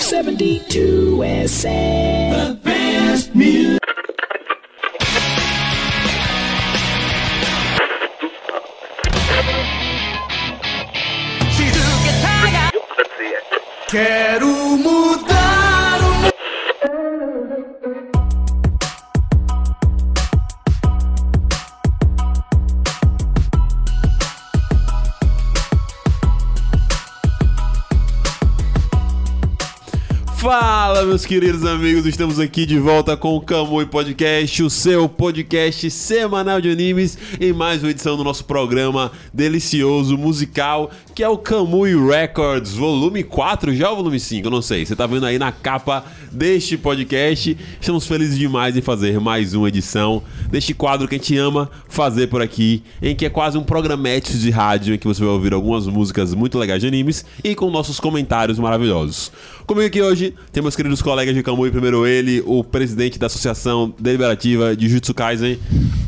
572 SA. The best music. Quero meus queridos amigos, estamos aqui de volta com o Kamui Podcast, o seu podcast semanal de animes, em mais uma edição do nosso programa delicioso musical, que é o Kamui Records, volume 4, já é o volume 5, eu não sei, você tá vendo aí na capa deste podcast. Estamos felizes demais em fazer mais uma edição deste quadro que a gente ama fazer por aqui, em que é quase um programete de rádio em que você vai ouvir algumas músicas muito legais de animes e com nossos comentários maravilhosos. Comigo aqui hoje tem meus queridos colegas de Kamui, primeiro ele, o presidente da Associação Deliberativa de Jutsu Kaisen,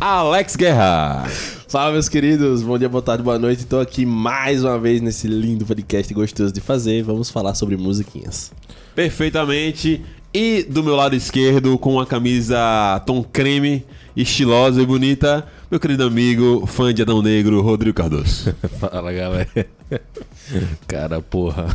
Alex Guerra. Fala, meus queridos. Bom dia, boa tarde, boa noite. Estou aqui mais uma vez nesse lindo podcast gostoso de fazer. Vamos falar sobre musiquinhas. Perfeitamente. E do meu lado esquerdo, com a camisa tom creme, estilosa e bonita, meu querido amigo, fã de Adão Negro, Rodrigo Cardoso. Fala galera. Cara, porra.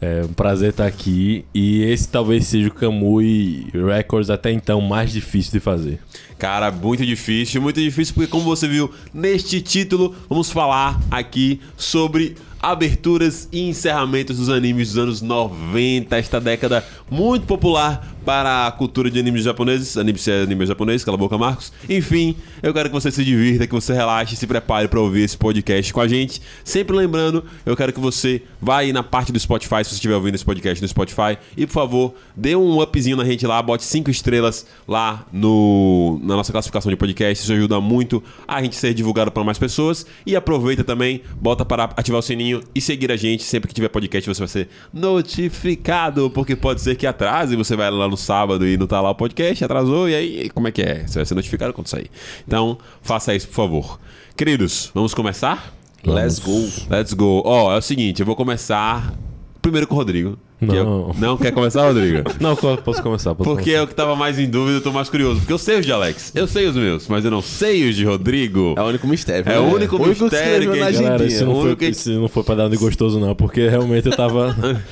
É um prazer estar aqui. E esse talvez seja o Kamui Records até então mais difícil de fazer. Cara, muito difícil, muito difícil, porque como você viu neste título, vamos falar aqui sobre aberturas e encerramentos dos animes dos anos 90, esta década muito popular para a cultura de animes japoneses, animes é anime japonês, cala a boca Marcos. Enfim, eu quero que você se divirta, que você relaxe, se prepare para ouvir esse podcast com a gente. Sempre lembrando, eu quero que você vá aí na parte do Spotify, se você estiver ouvindo esse podcast no Spotify, e por favor, dê um upzinho na gente lá, bote cinco estrelas lá no, na nossa classificação de podcast, isso ajuda muito a gente ser divulgado para mais pessoas. E aproveita também, bota para ativar o sininho e seguir a gente. Sempre que tiver podcast, você vai ser notificado, porque pode ser que atrase, você vai lá no sábado e não tá lá o podcast, atrasou, e aí como é que é? Você vai ser notificado quando sair. Então, faça isso, por favor. Queridos, vamos começar? Let's go. Let's go. Ó, é o seguinte, eu vou começar primeiro com o Rodrigo. Que Não. eu- Não quer começar, Rodrigo? Não, posso começar. Posso Porque é o que tava mais em dúvida, eu tô mais curioso. Porque eu sei os de Alex, eu sei os meus, mas eu não sei os de Rodrigo. É o único mistério. É o único que mistério que na a gente- Galera, isso não, O foi, único que- isso não foi pra dar um de gostoso, não, porque realmente eu tava.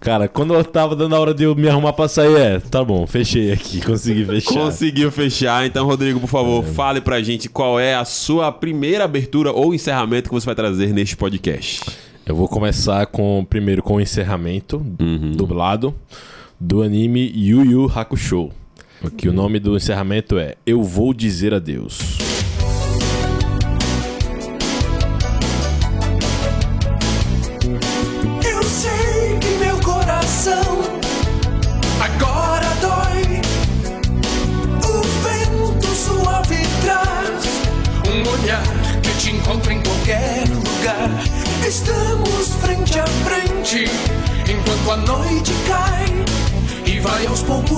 Cara, quando eu tava dando a hora de eu me arrumar pra sair, é, tá bom, fechei aqui, consegui fechar. Conseguiu fechar. Então, Rodrigo, por favor, fale pra gente qual é a sua primeira abertura ou encerramento que você vai trazer neste podcast. Eu vou começar com primeiro com o encerramento dublado do anime Yu Yu Hakusho. Que o nome do encerramento é Eu Vou Dizer Adeus.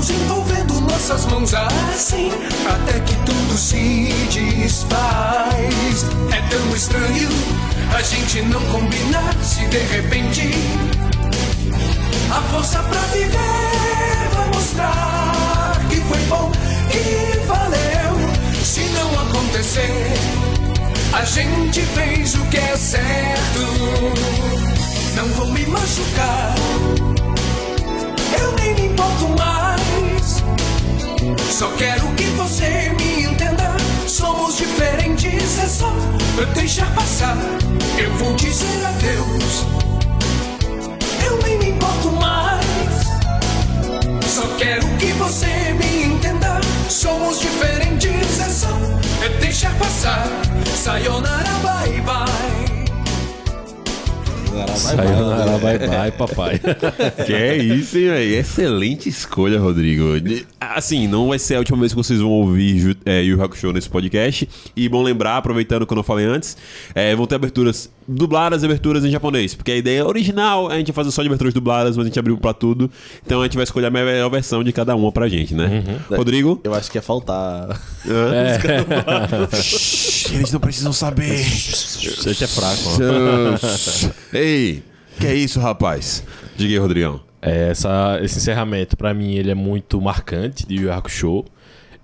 Poucos envolvendo nossas mãos assim Até que tudo se desfaz. É tão estranho a gente não combinar Se de repente a força pra viver vai mostrar Que foi bom, que valeu. Se não acontecer a gente fez o que é certo. Não vou me machucar eu nem me importo mais. Só quero que você me entenda. Somos diferentes, é só deixar passar. Eu vou dizer adeus. Eu nem me importo mais. Só quero que você me entenda. Somos diferentes, é só deixar passar. Sayonara, bye bye. Sayonara, bye bye, papai. Que é isso, hein, velho? Excelente escolha, Rodrigo. Assim, não vai ser a última vez que vocês vão ouvir é, Yu Hakusho nesse podcast. E bom lembrar, aproveitando o que eu não falei antes, é, vão ter aberturas dubladas e aberturas em japonês. Porque a ideia original é a gente fazer só de aberturas dubladas, mas a gente abriu pra tudo. Então a gente vai escolher a melhor versão de cada uma pra gente, né? Rodrigo? Eu acho que ia faltar. Shhh, eles não precisam saber. Você é fraco, ó. Ei, que é isso, rapaz? Diga aí, Rodrigão. É, essa, esse encerramento, pra mim, ele é muito marcante de Yu Yu Hakusho.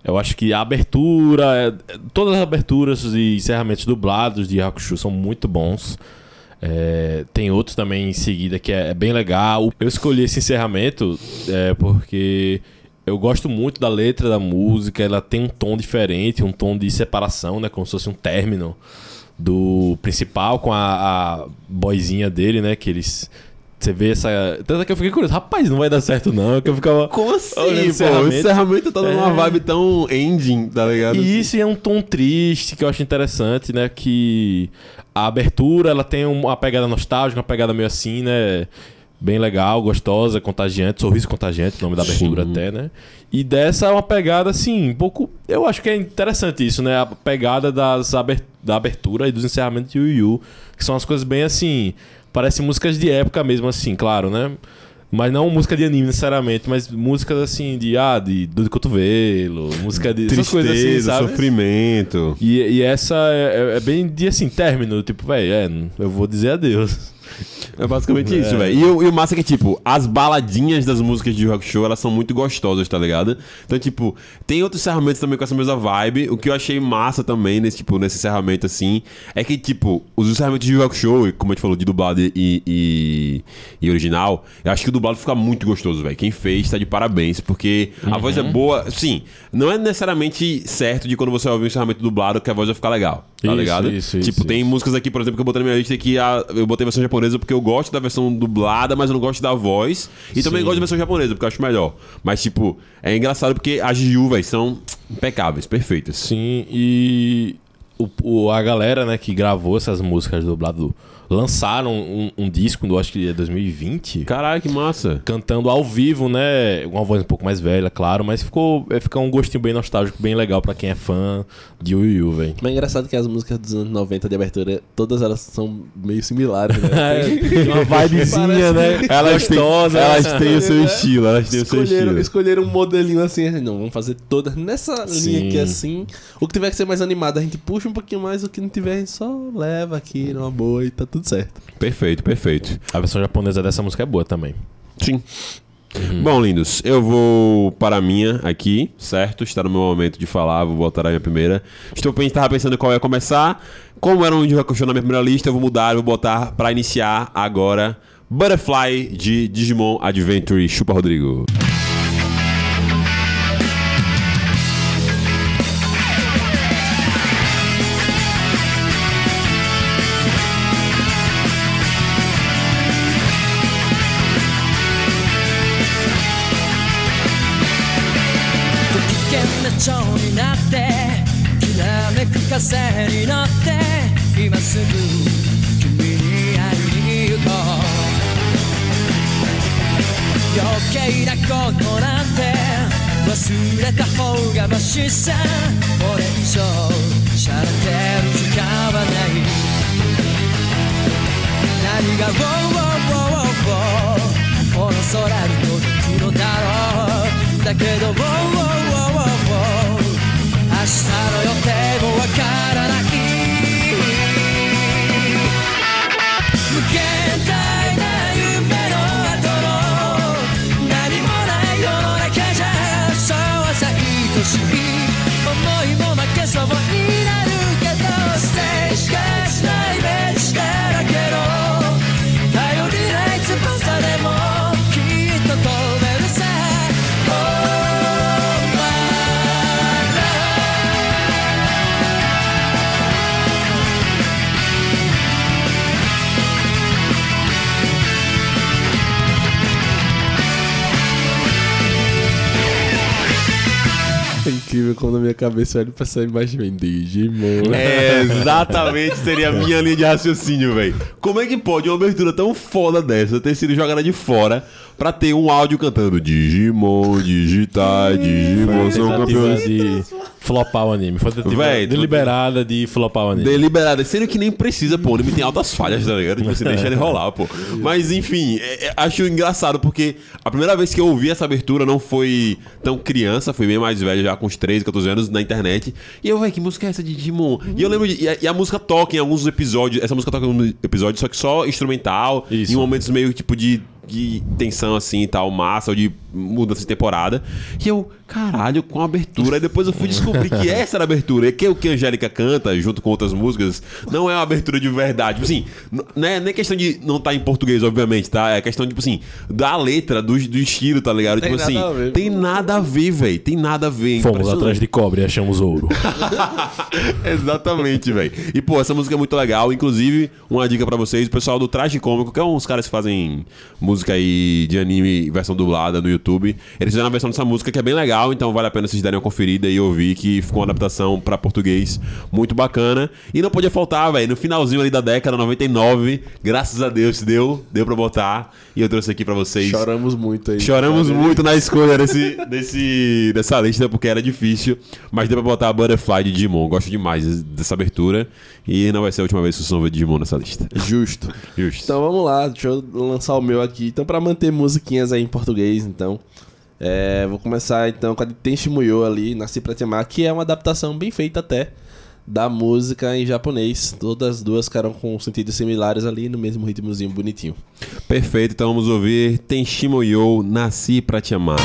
Eu acho que a abertura, é, todas as aberturas e encerramentos dublados de Hakusho são muito bons. É, tem outros também em seguida que é, é bem legal. Eu escolhi esse encerramento é, porque eu gosto muito da letra da música. Ela tem um tom diferente, um tom de separação, né? Como se fosse um término do principal com a, a boizinha dele, né? Que eles. Você vê essa. Tanto é que eu fiquei curioso, rapaz, não vai dar certo, não. É que eu ficava. Como assim, pô? O encerramento. encerramento tá dando uma É. vibe tão ending, tá ligado? E isso é um tom triste que eu acho interessante, né? Que a abertura ela tem uma pegada nostálgica, uma pegada meio assim, né? Bem legal, gostosa, contagiante, sorriso contagiante, o nome da abertura Sim. até, né? E dessa é uma pegada assim, um pouco. Eu acho que é interessante isso, né? A pegada das aber- da abertura e dos encerramentos de Yu Yu, que são as coisas bem assim. Parecem músicas de época mesmo, assim, claro, né? Mas não música de anime necessariamente, mas músicas assim de, ah, de dor de cotovelo, música de. essas coisas assim, Tristeza, sabe? sofrimento. E, e essa é, é- é bem de assim, término, tipo, velho, é, eu vou dizer adeus. É basicamente É. isso, velho. E, o- e o massa é que, tipo, as baladinhas das músicas de rock show, elas são muito gostosas, tá ligado? Então, tipo, tem outros encerramentos também com essa mesma vibe. O que eu achei massa também, nesse, tipo, nesse encerramento, assim, é que, tipo, os encerramentos de rock show, como a gente falou, de dublado e, e, e original, eu acho que o dublado fica muito gostoso, velho. Quem fez tá de parabéns, porque a voz é boa. Sim, não é necessariamente certo de quando você ouvir um encerramento dublado que a voz vai ficar legal, tá Isso, ligado? isso, tipo, isso, tem músicas aqui, por exemplo, que eu botei na minha lista que a, eu botei versão japonesa porque eu gosto da versão dublada, mas eu não gosto da voz. E também Sim. gosto da versão japonesa, porque eu acho melhor. Mas, tipo, é engraçado porque as velho, são impecáveis, perfeitas. Sim, e o, o- a galera, né, que gravou essas músicas dublado lançaram um, um disco, eu acho que é 2020. Caralho, que massa. Cantando ao vivo, né? Uma voz um pouco mais velha, claro, mas ficou, é, fica um gostinho bem nostálgico, bem legal pra quem é fã de Yu Yu, velho. Mas é engraçado que as músicas dos anos 90 de abertura, todas elas são meio similares, né? Tem uma vibezinha, né? Elas têm, Gostosa. elas têm o seu estilo, elas têm o seu estilo. escolheram um modelinho assim, não, vamos fazer todas nessa linha Sim. aqui assim. O que tiver que ser mais animado, a gente puxa um pouquinho mais, o que não tiver, a gente só leva aqui numa boa e tá tudo certo. Perfeito, perfeito. A versão japonesa dessa música é boa também. Sim. Bom, lindos, eu vou para a minha aqui, certo? Está no meu momento de falar, vou botar a minha primeira. Estou estava pensando qual ia começar. Como era um de Hakusho na minha primeira lista, eu vou mudar, vou botar para iniciar agora Butterfly de Digimon Adventure Chupa Rodrigo.「風に乗って今すぐ君に会いに行こう」「余計なことなんて忘れた方がマシさ」「これ以上しゃれてる時間はない」「何が「ウォーウォーウォーウォー」この空に届くのだろうだけど「ウォーウォーウォー」明日の予定もわから incrível como minha cabeça olho pra essa imagem vem Digimon. É, exatamente, seria a minha linha de raciocínio, velho. Como é que pode uma abertura tão foda dessa ter sido jogada de fora pra ter um áudio cantando Digimon, digitais, Digimon são campeões. de flopar o anime. Foi tentativa Véi, deliberada de flopar o anime. Deliberada, sendo que nem precisa, pô. O anime tem altas falhas, tá ligado? Tipo, você deixa ele rolar, pô. Mas enfim, é- é- acho engraçado porque a primeira vez que eu ouvi essa abertura não foi tão criança, foi bem mais velho, já com uns 13, 14 anos na internet. E eu, velho, que música é essa de Digimon? E eu lembro de. E a, e a música toca em alguns episódios. Essa música toca em um episódio, só que só instrumental, Isso. em momentos meio tipo de de tensão assim e tal, massa, ou de mudança de temporada. E eu, caralho, com a abertura. Aí depois eu fui descobrir que essa era a abertura. E que é o que a Angélica canta, junto com outras músicas, não é uma abertura de verdade. Tipo assim, não é nem questão de não estar em português, obviamente, tá? É questão, tipo assim, da letra, do, do estilo, tá ligado? Tem tipo assim, a tem nada a ver, velho. Tem nada a ver. Fomos Impressionante. atrás de cobre e achamos ouro. Exatamente, velho. E, pô, essa música é muito legal. Inclusive, uma dica pra vocês, o pessoal do Traje Cômico, que é uns caras que fazem música aí de anime, versão dublada no YouTube. Eles fizeram uma versão dessa música que é bem legal, então vale a pena vocês darem uma conferida e ouvir que ficou uma adaptação pra português muito bacana. E não podia faltar, velho, no finalzinho ali da década, 99, graças a Deus deu, deu pra botar. E eu trouxe aqui pra vocês. Choramos muito aí. Choramos muito na escolha desse, desse, dessa lista, porque era difícil. Mas deu pra botar a Butterfly de Digimon. Gosto demais dessa abertura. E não vai ser a última vez que vocês vão ver Digimon nessa lista. Justo. Justo. Então vamos lá, deixa eu lançar o meu aqui. Então, pra manter musiquinhas aí em português, então. É, vou começar então com a de Tenshi Muyo ali, Nasci Pra Te Amar, que é uma adaptação bem feita até da música em japonês. Todas as duas ficaram com sentidos similares ali, no mesmo ritmozinho bonitinho. Perfeito, então vamos ouvir Tenshimo Yo, Nasci Pra Te Amar.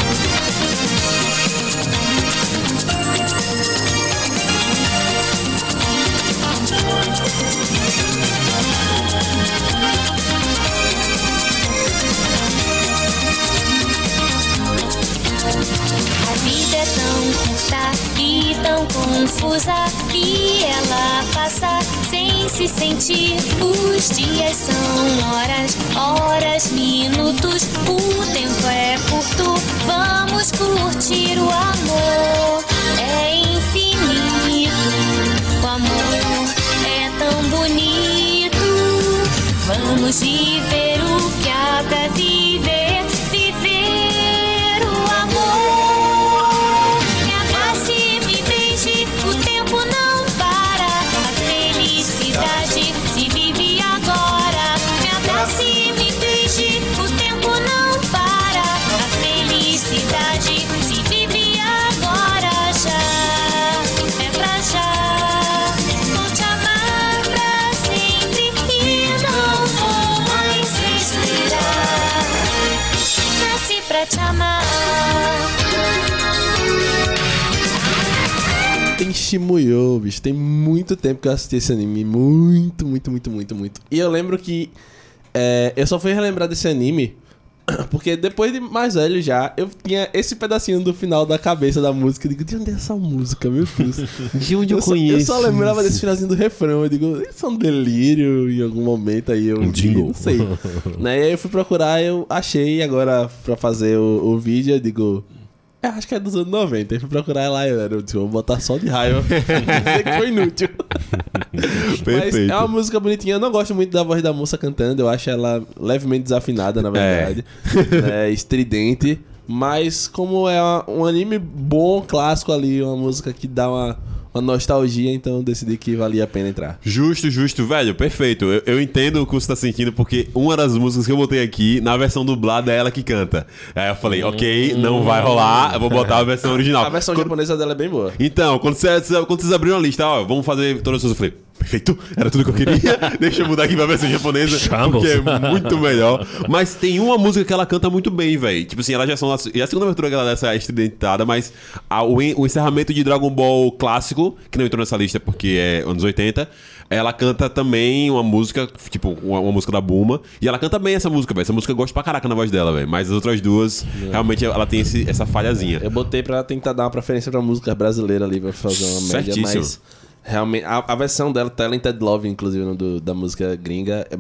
Sentir. Os dias são horas, horas, minutos. O tempo é curto, vamos curtir o amor. É infinito, o amor é tão bonito. Vamos viver Tenshi Muyo, bicho. Tem muito tempo que eu assisti esse anime. Muito, muito, muito, muito, muito. E eu lembro que é, eu só fui relembrar desse anime porque depois de mais velho já, eu tinha esse pedacinho do final da cabeça da música. Eu digo, de onde é essa música, meu Deus? De onde eu, só, eu conheço? só lembrava desse finalzinho do refrão. Eu digo, isso é um delírio em algum momento aí. Eu Um vi, jingle. Não sei. né? E aí eu fui procurar, eu achei agora pra fazer o, o vídeo. Eu digo, é, acho que é dos anos 90. Aí fui procurar lá e eu era, eu disse, vou botar só de raiva. Que foi inútil. Mas é uma música bonitinha. Eu não gosto muito da voz da moça cantando. Eu acho ela levemente desafinada, na verdade. É, estridente. Mas como é um anime bom, clássico ali, uma música que dá uma, uma nostalgia, então eu decidi que valia a pena entrar. Justo, justo, velho, perfeito. Eu, eu entendo o que você tá sentindo, porque uma das músicas que eu botei aqui, na versão dublada, é ela que canta. Aí eu falei, ok, não vai rolar, eu vou botar a versão original. A versão Quando- japonesa dela é bem boa. Então, quando vocês, quando vocês abriram a lista, ó, vamos fazer todas as coisas, eu falei, perfeito, era tudo que eu queria. Deixa eu mudar aqui pra versão japonesa, Shambles. porque é muito melhor. Mas tem uma música que ela canta muito bem, velho. Tipo assim, ela já são. E a segunda abertura que ela dá essa estridentada, mas a- o, o encerramento de Dragon Ball clássico, que não entrou nessa lista porque é anos 80. Ela canta também uma música, tipo, uma, uma música da Buma. E ela canta bem essa música, velho. Essa música eu gosto pra caraca na voz dela, velho. Mas as outras duas, realmente, ela tem esse- essa falhazinha. Eu botei pra tentar dar uma preferência pra música brasileira ali, pra fazer uma média, Certíssimo. Realmente, a, a versão dela, Talented Love, inclusive, no do- da música gringa, é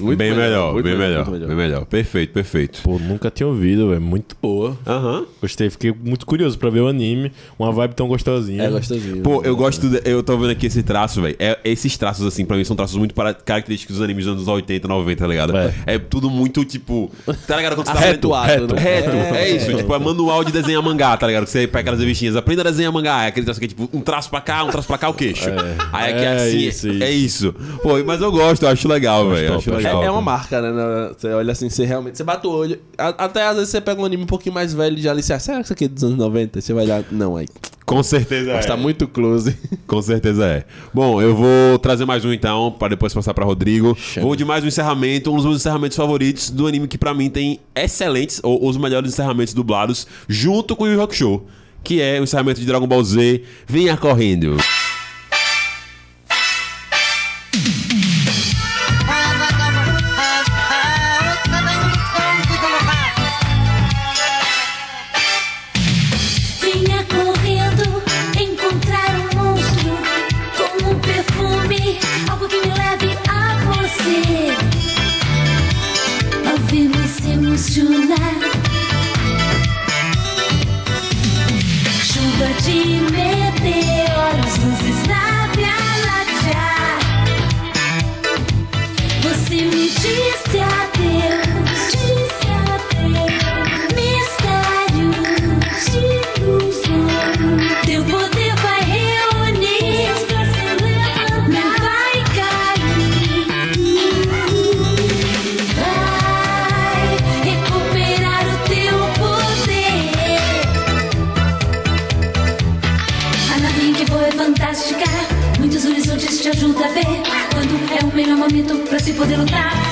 muito bem melhor, muito bem melhor, muito bem melhor. Perfeito, perfeito. Pô, nunca tinha ouvido, é muito boa. Aham. Gostei, fiquei muito curioso pra ver o anime. Uma vibe tão gostosinha. É gostosinho. Pô, eu gosto. de- eu tô vendo aqui esse traço, velho. É, esses traços, assim, pra mim, são traços muito para- característicos dos animes dos anos 80, 90, tá ligado? É, É. tudo muito, tipo. Tá ligado? Quando você tá vendo- reto, né? reto. É. É, isso. Tipo, é manual de desenhar mangá, tá ligado? Que você pega aquelas revistinhas, aprenda a desenhar mangá. É aquele traço que é tipo um traço pra cá, um traço pra cá, o queixo. Aí aqui é É assim. isso, é isso. Pô, mas eu gosto, eu acho legal, velho. Acho acho legal. É, é uma marca, né? Você olha assim, você realmente. Você bate o olho. até às vezes você pega um anime um pouquinho mais velho e já ali, você, ah, será que isso aqui é dos anos 90? Você vai lá, não, aí. Com certeza Mas é. tá muito close. Com certeza é. Bom, eu vou trazer mais um então, para depois passar pra Rodrigo. Vou de mais um encerramento, um dos meus encerramentos favoritos do anime que pra mim tem excelentes, ou os melhores encerramentos dublados, junto com o Yu Yu Hakusho, que é o encerramento de Dragon Ball Z. Venha correndo. Momento pra se poder lutar.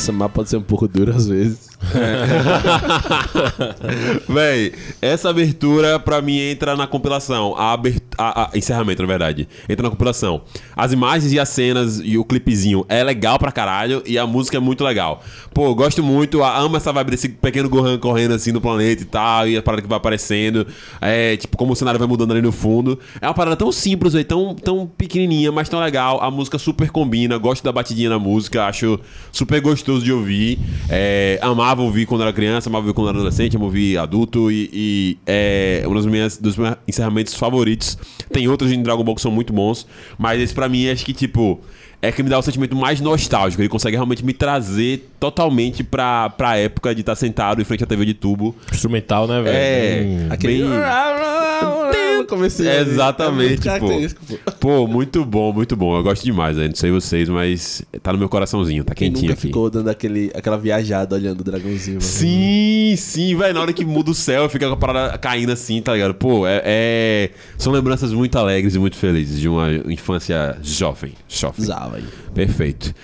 Kami-sama pode ser um pouco duro às vezes. Véi, essa abertura pra mim entra na compilação. A, abert... a, a- encerramento, na verdade. Entra na compilação. As imagens e as cenas e o clipezinho é legal pra caralho e a música é muito legal. Pô, gosto muito, amo essa vibe desse pequeno Gohan correndo assim no planeta e tal, e a parada que vai aparecendo. É, tipo, como o cenário vai mudando ali no fundo. É uma parada tão simples, véi, tão, tão pequenininha, mas tão legal. A música super combina, gosto da batidinha na música, acho super gostoso de ouvir. É, amava ouvir quando era criança, amava ouvir quando era adolescente, amava ouvir adulto e, e é um dos meus, dos meus encerramentos favoritos. Tem outros em Dragon Ball que são muito bons, mas esse pra mim acho que, tipo, é que me dá o sentimento mais nostálgico. Ele consegue realmente me trazer totalmente pra, pra época de estar sentado em frente à TV de tubo. Instrumental, né, velho? É, Hum. Aquele. bem- No comecinho ali. Exatamente, É pô. pô. Pô, muito bom, muito bom. Eu gosto demais, né? Não sei vocês, mas tá no meu coraçãozinho, tá Quem quentinho nunca aqui. ficou dando aquele, aquela viajada olhando o dragãozinho. mano? Sim, sim, velho. Na hora que muda o céu, fica com a parada caindo assim, tá ligado? Pô, é, é- São lembranças muito alegres e muito felizes de uma infância jovem. Jovem. Zava aí. Perfeito.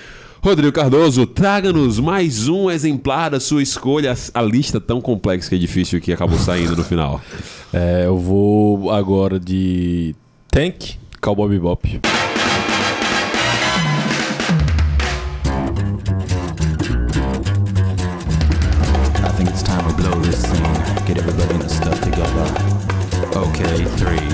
Rodrigo Cardoso, traga-nos mais um exemplar da sua escolha. A lista tão complexa que é difícil que acabou saindo no final. É, eu vou agora de Tank, Cowboy Bebop. I think it's time we blow this scene. Get everybody in the stuff together. Okay, three,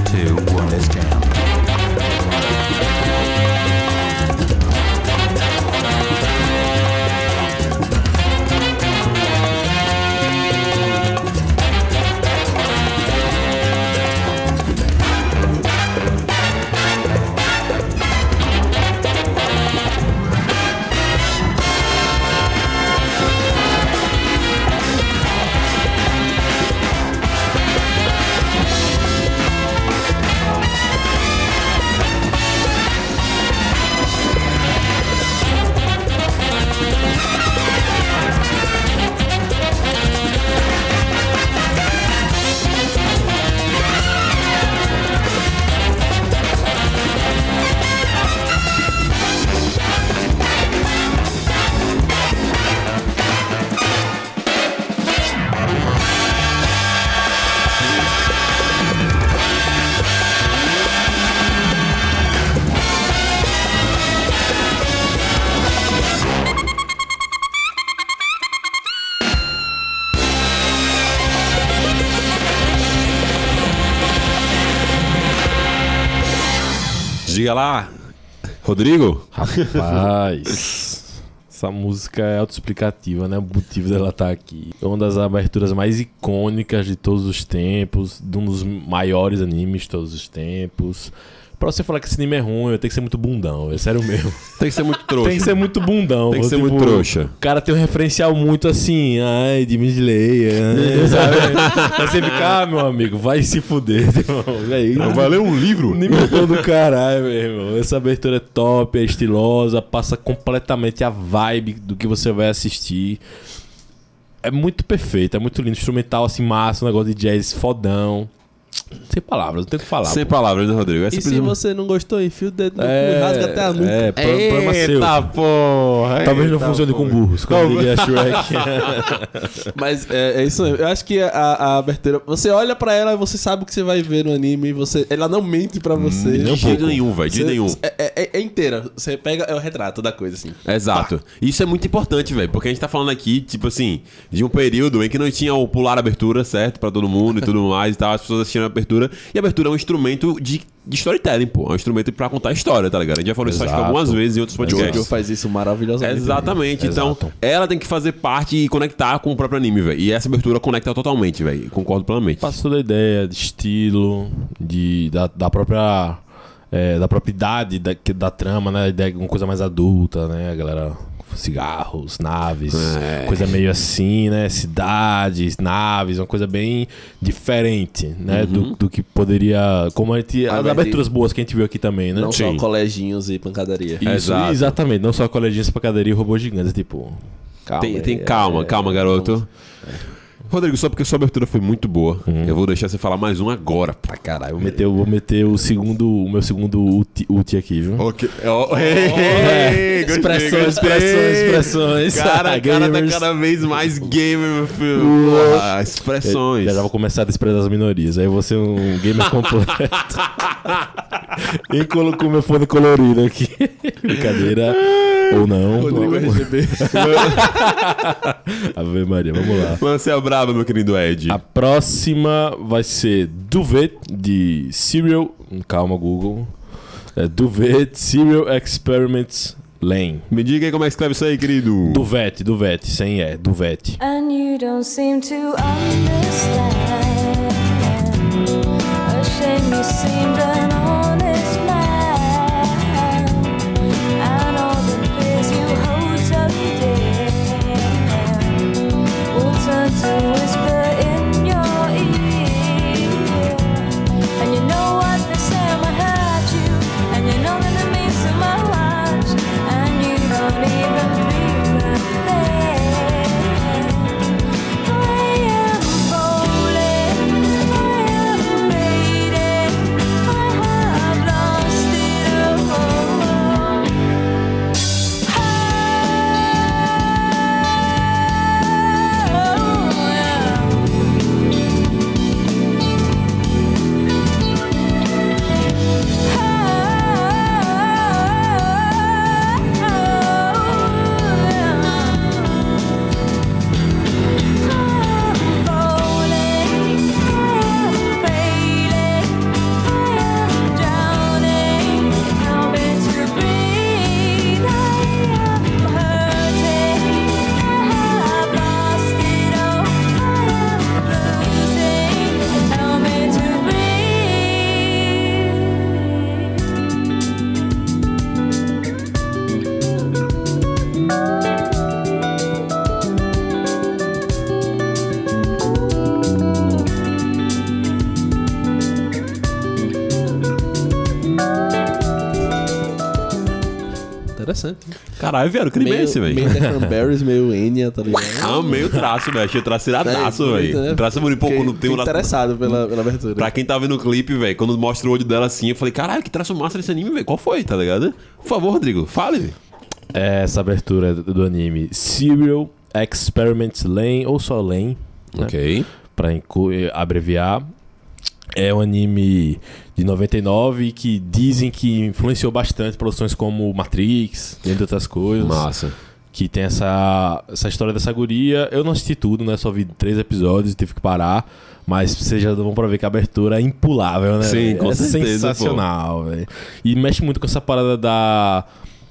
Diga lá, Rodrigo. Rapaz, essa música é autoexplicativa, né? O motivo dela estar aqui. É uma das aberturas mais icônicas de todos os tempos, de um dos maiores animes de todos os tempos. Pra você falar que esse anime é ruim, eu tenho que ser muito bundão, é sério mesmo. Tem que ser muito trouxa. Tem que ser muito bundão. Tem que ser tipo, muito trouxa. O cara tem um referencial muito assim, ai, de Midley, sabe? Aí você fica, ah, meu amigo, vai se fuder, irmão. Aí, Vai ler um livro? Todo do caralho, meu irmão. Essa abertura é top, é estilosa, passa completamente a vibe do que você vai assistir. É muito perfeito, é muito lindo. Instrumental assim, massa, um negócio de jazz fodão. Sem palavras, não tem o que falar. Sem pô. palavras, né, Rodrigo? É E se você não gostou, enfia o dedo no cu É, e rasga até a nuca. é, pro- problema seu. Eita porra! Talvez não eita funcione com porra. burros, como diria Shrek. Mas é, é isso mesmo. Eu acho que a, a abertura. Você olha pra ela e você sabe o que você vai ver no anime. E você, ela não mente pra você. De Nem um jeito pouco. nenhum, velho. De Você- nenhum. É, é- é inteira. Você pega é o retrato da coisa, assim. Exato. Isso é muito importante, velho, porque a gente tá falando aqui, tipo assim, de um período em que não tinha o pular abertura, certo? Pra todo mundo e tudo mais e tal, as pessoas assistindo a abertura. E a abertura é um instrumento de, de storytelling, pô. É um instrumento pra contar história, tá ligado? A gente já falou isso acho que Exato. algumas vezes em outros podcasts. faz isso maravilhosamente. Exatamente. Então, Exato. ela tem que fazer parte e conectar com o próprio anime, velho. E essa abertura conecta totalmente, velho. Concordo plenamente. Passa toda a ideia de estilo, de, da, da própria. é, da propriedade da, da trama, né? Ideia de uma coisa mais adulta, né? A galera. Cigarros, naves, É. coisa meio assim, né? Cidades, naves, uma coisa bem diferente, né? Do, do que poderia. Como a gente. Ao As de- aberturas boas que a gente viu aqui também, né? Não Sim. só coleginhos e pancadaria. Isso, Exato. exatamente. Não só coleginhas pra cadeira e robôs gigantes, tipo. Calma. Tem, tem é- calma, é- calma, garoto. Rodrigo, só porque sua abertura foi muito boa, Uhum. eu vou deixar você falar mais um agora. Pra caralho, vou meter, vou meter o segundo, o meu segundo ulti, ulti aqui, viu? Ok. É. Expressões, expressões, expressões. Cara, o cara tá cada vez mais gamer, meu filho. Porra, expressões. Já, já vou começar a desprezar as minorias. Aí eu vou ser um gamer completo. e colocou meu fone colorido aqui. Brincadeira. Ou não. Rodrigo RGB. Ave Maria, vamos lá. Lance a braba, meu querido Ed. A próxima vai ser Duvet de Serial. Calma, Google. É Duvet Serial Experiments Lane. Me diga aí como é que escreve isso aí, querido. Duvet, Duvet, sem é, Duvet. And you don't seem to understand. A shame you seemed Interessante. Caralho, velho, anime é esse, meio, velho? meio The Cranberries, meio Enya, tá ligado? Amei o traço, velho. Achei o traço iradaço, É, velho. né? Traço é bonito. Pô, quando tem o interessado pela, pela abertura. Pra quem tá vendo o clipe, velho, quando mostra o olho dela assim, eu falei, caralho, que traço massa desse anime, velho. Qual foi, tá ligado? Por favor, Rodrigo, fale, velho. Essa abertura do anime Serial Experiments Lane, ou só Lane, né? Ok. pra eh, abreviar. É um anime de 99 que dizem que influenciou bastante produções como Matrix, entre outras coisas. Massa. Que tem essa, essa história dessa guria. Eu não assisti tudo, né? Só vi três episódios e tive que parar. Mas vocês já vão pra ver que a abertura é impulável, né? Sim, com é certeza, sensacional, velho. E mexe muito com essa parada da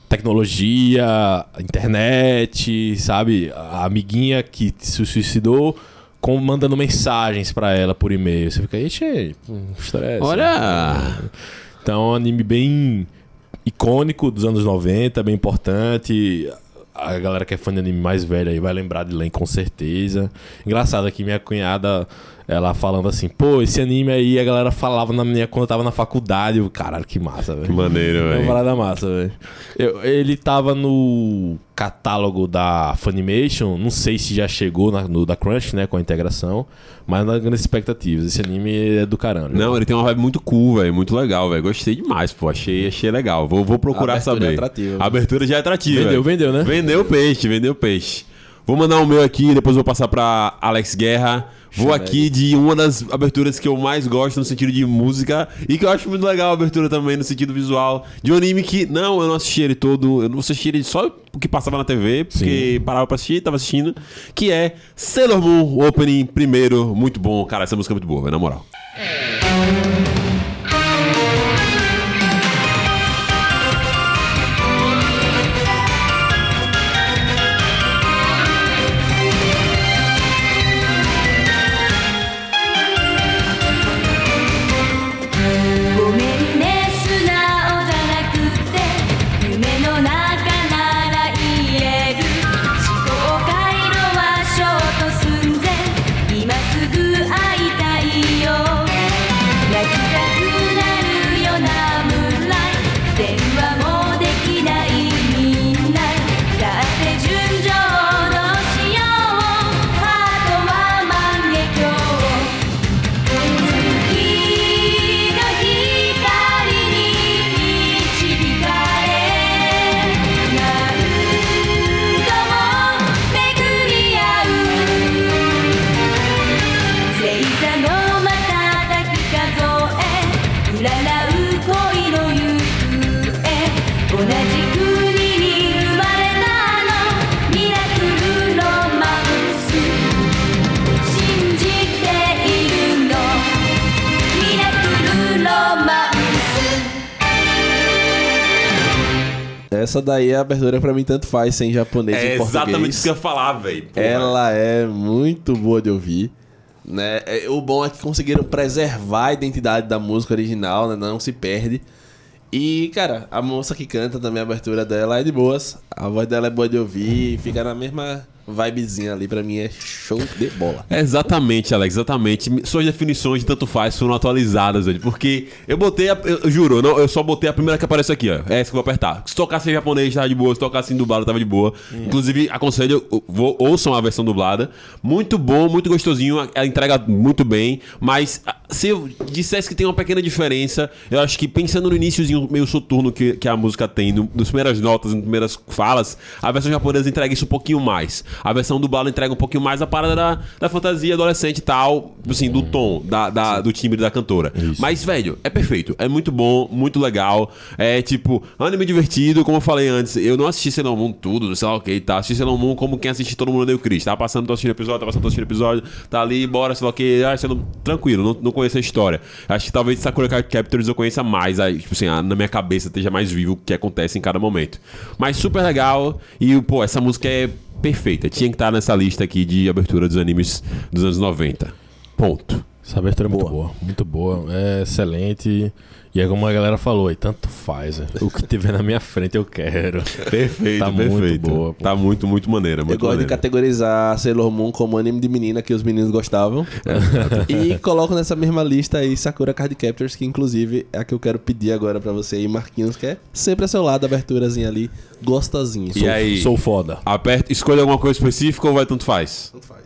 tecnologia, internet, sabe? A amiguinha que se suicidou com, mandando mensagens pra ela por e-mail. Você fica, ixi, hum, estresse. Olha! Então é um anime bem icônico dos anos 90, bem importante. A galera que é fã de anime mais velha aí vai lembrar de Len com certeza. Engraçado aqui, minha cunhada, ela falando assim, pô, esse anime aí a galera falava na minha quando eu tava na faculdade. Eu, Caralho, que massa, velho. Que maneiro, É uma velho. parada massa, velho. Ele tava no catálogo da Funimation, não sei se já chegou na- no da Crunch, né, com a integração, mas nas grandes expectativas. Esse anime é do caralho. Não, ele tem uma vibe muito cool, velho. Muito legal, velho. Gostei demais, pô. Achei, achei legal. Vou, vou procurar A abertura saber. é atrativa. A abertura já é atrativa. Vendeu, vendeu, né? Vendeu peixe, vendeu peixe. Vou mandar o meu aqui, depois vou passar pra Alex Guerra. Vou aqui de uma das aberturas que eu mais gosto no sentido de música e que eu acho muito legal a abertura também no sentido visual. De um anime que, não, eu não assisti ele todo, eu não assisti ele só o que passava na TV, porque parava pra assistir, tava assistindo. Que é Sailor Moon Opening primeiro, muito bom. Cara, essa música é muito boa, na moral.「ご Essa daí é a abertura pra mim tanto faz, sem japonês É e português. exatamente isso que eu ia falar, velho. Ela é muito boa de ouvir. Né? É, O bom é que conseguiram preservar a identidade da música original, né? não se perde. E, cara, a moça que canta também a abertura dela é de boas. A voz dela é boa de ouvir, fica na mesma vibezinha ali, pra mim é show de bola. É Exatamente, Alex, exatamente. Suas definições de tanto faz foram atualizadas, velho. Porque eu botei, a, eu, eu juro, eu não, eu só botei a primeira que aparece aqui, ó. É essa que eu vou apertar. Se tocasse em japonês, tava de boa. Se tocasse em dublado, tava de boa. Inclusive, aconselho, vou, ouçam a versão dublada. Muito bom, muito gostosinho. Ela entrega muito bem. Mas se eu dissesse que tem uma pequena diferença, eu acho que pensando no iníciozinho meio soturno que, que a música tem, no, nas primeiras notas, nas primeiras falas, a versão japonesa entrega isso um pouquinho mais. A versão dublada entrega um pouquinho mais a parada da, da fantasia adolescente e tal, assim, do tom, da, da- do timbre da cantora. Mas, velho, é perfeito. É muito bom, muito legal. É tipo, anime divertido, como eu falei antes. Eu não assisti Sailor Moon tudo, sei lá o que, tá? Assisti Sailor Moon como quem assiste Todo Mundo Deu Cris. Tá passando, tô assistindo episódio, tá passando, tô assistindo episódio, tá ali, bora, sei lá o que. Ah, Moon, tranquilo, não, não conheço a história. Acho que talvez Sakura Card Captors eu conheça mais, aí, tipo assim, na minha cabeça esteja mais vivo o que acontece em cada momento. Mas super legal e, pô, essa música é perfeita. Tinha que estar nessa lista aqui de abertura dos animes dos anos 90. Ponto. Essa abertura é muito boa, muito boa, é excelente. E é como a galera falou, aí tanto faz, né? o que tiver na minha frente eu quero. Perfeito, Tá muito perfeito. boa, pô. Tá muito, muito maneira. Eu Muito gosto de maneira. categorizar Sailor Moon como anime de menina que os meninos gostavam. e coloco nessa mesma lista aí Sakura Card Captors, que inclusive é a que eu quero pedir agora pra você aí, Marquinhos, que é sempre a seu lado, aberturazinha ali, gostosinha. E aí? Sou foda. Aperta, escolha alguma coisa específica ou vai tanto faz? Tanto faz.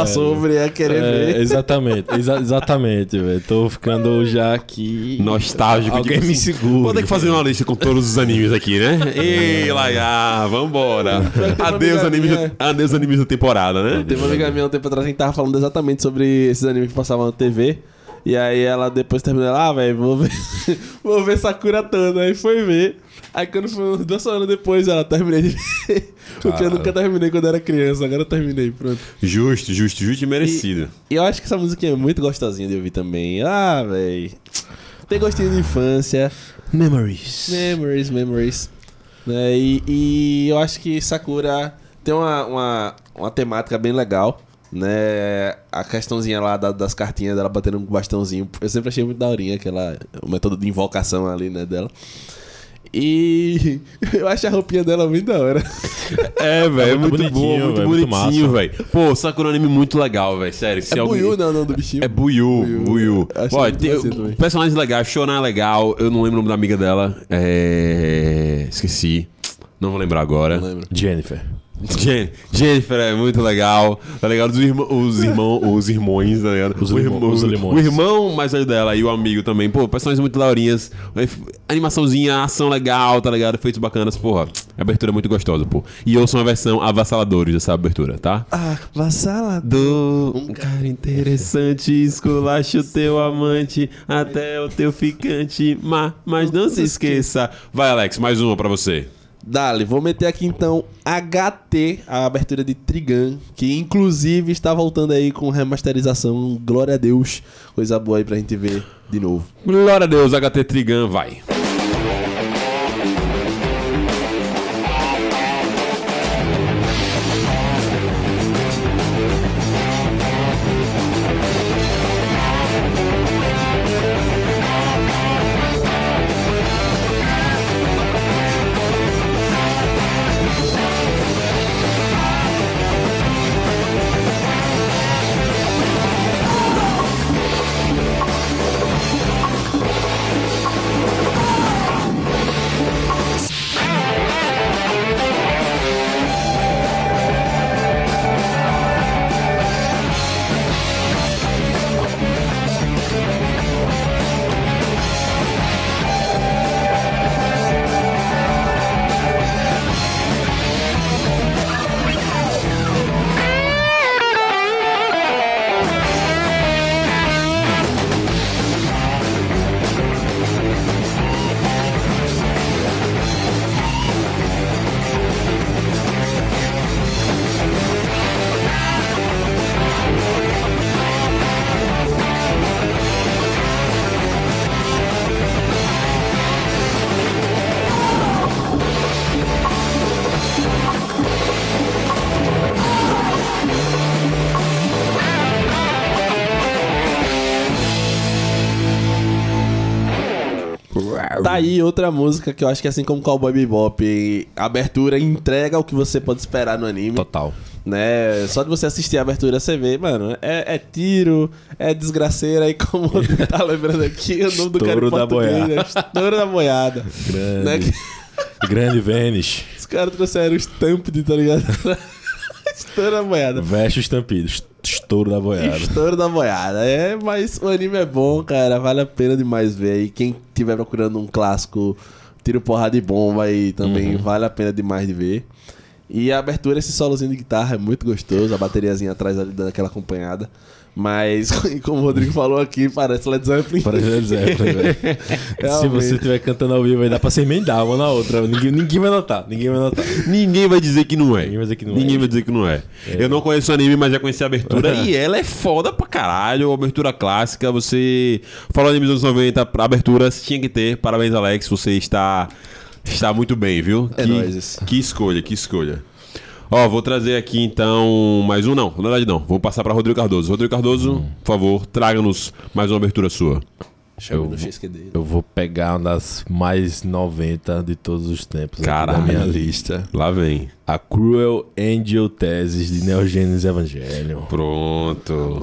Falar velho. sobre, é querer É, ver. exatamente, exa- exatamente, velho. Tô ficando já aqui. Nostálgico. Alguém tipo me assim, segura. Vou ter que fazer uma lista com todos os animes aqui, né? Ei, Laia, vambora. Adeus, animes, minha. adeus, animes da temporada, né? Teve uma amiga minha um tempo atrás que tava falando exatamente sobre esses animes que passavam na TV. E aí ela depois terminou, ela, ah, velho, vou ver, vou ver Sakura toda. Aí foi ver. Aí quando foi duas semanas depois, ela terminei de ver. Porque eu nunca terminei quando era criança, agora eu terminei, pronto. Justo, justo, justo e merecido. E eu acho que essa música é muito gostosinha de ouvir também. Ah, velho. Tem gostinho de infância. Memories. Memories, memories. Né? E, e eu acho que Sakura tem uma, uma, uma temática bem legal. Né? A questãozinha lá da- das cartinhas dela batendo um bastãozinho. Eu sempre achei muito daorinha aquela, o método de invocação ali, né, dela. E eu acho a roupinha dela muito da hora. É, velho, é muito muito, bom, bonitinho, muito muito bonitinho, velho. Pô, Sakura é anime muito legal, velho, sério. Se É alguém- Buiu, não, não, do bichinho. É Buiu, Buiu. Buiu. Ó, muito tem personagens legais, Shonan é legal, eu não lembro o nome da amiga dela. É... Esqueci. Não vou lembrar agora. Não lembro. Jennifer. Jen- Jennifer é muito legal, tá ligado? Os, irmão, os, irmão, os irmãos, tá ligado? Os o, irmão- os o irmão mais velho dela e o amigo também. Pô, personagens muito daorinhas. Animaçãozinha, ação legal, tá ligado? Feitos bacanas, porra. A abertura é muito gostosa, pô. E eu sou uma versão avassaladores dessa abertura, tá? Vassala. Do um cara interessante, esculacha o teu amante, até o teu ficante, ma, mas não se esqueça. Vai, Alex, mais uma pra você. Dali, vou meter aqui então HT, a abertura de Trigun, que inclusive está voltando aí com remasterização. Glória a Deus. Coisa boa aí pra gente ver de novo. Glória a Deus, HT Trigun, vai. Outra música que eu acho que assim como Cowboy Bebop, a abertura entrega o que você pode esperar no anime. Total. Né? Só de você assistir a abertura você vê, mano, é, é tiro, é desgraceira, aí como tá lembrando aqui, o nome do cara em da boiada. é Estouro da Boiada. Grande. Né? Que Grande Vênus. Os caras trouxeram o stamp de, tá ligado? Estouro da Boiada. Veste o estampido. Estouro da boiada. Estouro da boiada. É, mas o anime é bom, cara. Vale a pena demais ver aí. Quem tiver procurando um clássico, tiro porrada e bomba aí também vale a pena demais de ver. E a abertura, esse solozinho de guitarra é muito gostoso. A bateriazinha atrás ali dando aquela acompanhada. Mas, como o Rodrigo falou aqui, parece Led Zeppelin. Parece Led Zeppelin, velho. Se você estiver cantando ao vivo, aí dá pra se emendar uma na outra. Ninguém, ninguém vai notar. Ninguém vai notar. Ninguém vai dizer que não é. Ninguém vai dizer que não Ninguém é. vai dizer que não é. Eu não conheço o anime, mas já conheci a abertura. e ela é foda pra caralho. Abertura clássica. Você falou anime dos anos 90, pra aberturas tinha que ter. Parabéns, Alex. Você está, está muito bem, viu? É que, nóis que escolha, que escolha. Ó, vou trazer aqui então mais um, não. Na verdade, não. Vou passar pra Rodrigo Cardoso. Rodrigo Cardoso, Hum. por favor, traga-nos mais uma abertura sua. Eu no vou- XQD. Eu vou pegar uma das mais 90 de todos os tempos aqui Caralho. da minha lista. Lá vem. A Cruel Angel Thesis de Neo Genesis Evangelion. Pronto.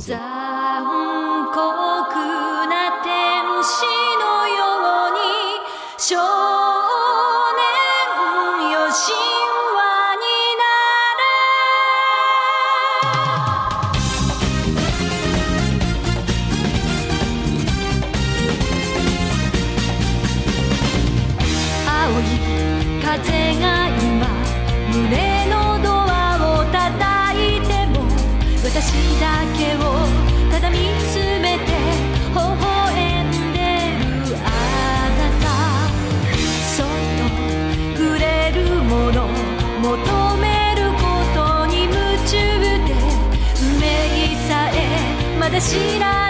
かしら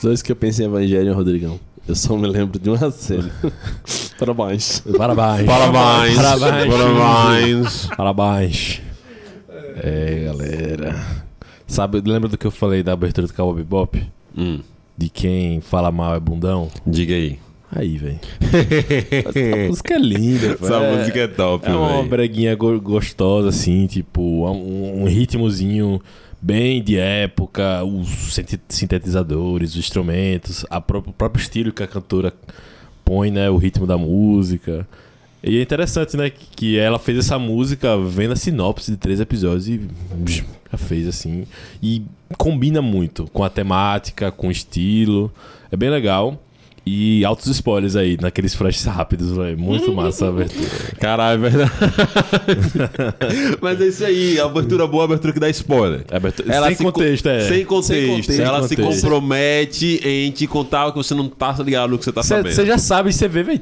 Toda vez que eu penso em Evangelho, Rodrigão, eu só me lembro de uma cena. Parabéns. Parabéns. Parabéns. Parabéns. Parabéns. Parabéns. É, galera. Sabe, lembra do que eu falei da abertura do Cowboy Bebop? Hum, De quem fala mal é bundão? diga aí. Aí, velho. Essa música é linda, pô. Essa música é top, É uma velho. breguinha go- gostosa, assim, tipo, um, um ritmozinho bem de época, os sintet- sintetizadores, os instrumentos, pró- o próprio estilo que a cantora põe, né, o ritmo da música. E é interessante, né, que- ela fez essa música vendo a sinopse de três episódios e já fez assim. E combina muito com a temática, com o estilo. É bem legal. E altos spoilers aí, naqueles flashes rápidos, velho. Muito massa a abertura. Caralho, é verdade. Mas é isso aí, a abertura boa, a abertura que dá spoiler. Abertura- Ela sem se co- contexto, é. Sem contexto. Sem contexto. Ela Sem se contexto. compromete em te contar o que você não tá ligado no que você tá sabendo. Você já sabe, você vê, velho.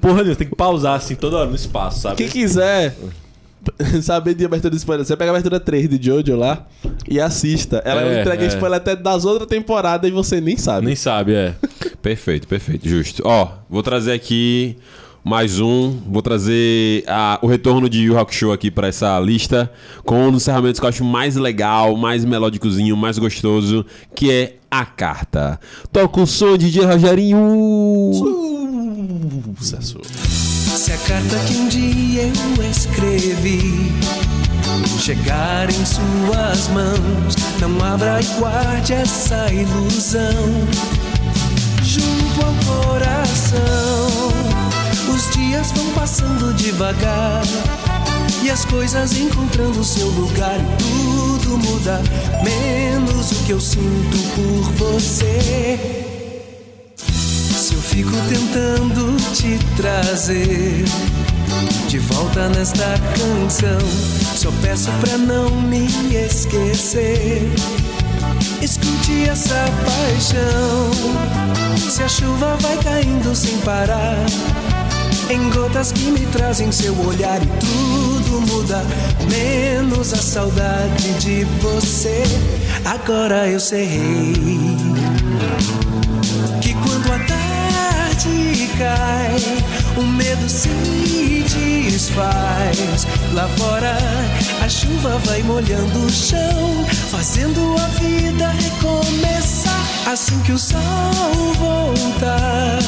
Porra nenhuma. Tem que pausar assim toda hora no espaço, sabe? Quem quiser saber de abertura de spoiler, você pega a abertura 3 de Jojo lá e assista. Ela É, entrega é. spoiler até das outras temporadas e você nem sabe. Nem sabe, é. Perfeito, perfeito, justo. Ó, vou trazer aqui mais um. Vou trazer a- o retorno de Yu Hakusho aqui pra essa lista com um dos encerramentos que eu acho mais legal, mais melódicozinho, mais gostoso, que é a carta. Toca o som de DJ Rogerinho. Sucesso. Se a carta que um dia eu escrevi chegar em suas mãos, não abra e guarde essa ilusão junto ao coração. Os dias vão passando devagar e as coisas encontrando seu lugar tudo muda, menos o que eu sinto por você. Fico tentando te trazer de volta nesta canção, só peço pra não me esquecer. Escute essa paixão. Se a chuva vai caindo sem parar, em gotas que me trazem seu olhar e tudo muda, menos a saudade de você. Agora eu sei cai, o medo se desfaz. Lá fora, a chuva vai molhando o chão, fazendo a vida recomeçar. Assim que o sol voltar,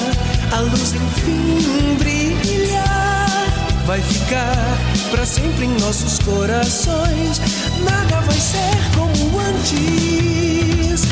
a luz enfim brilhar. Vai ficar pra sempre em nossos corações. Nada vai ser como antes.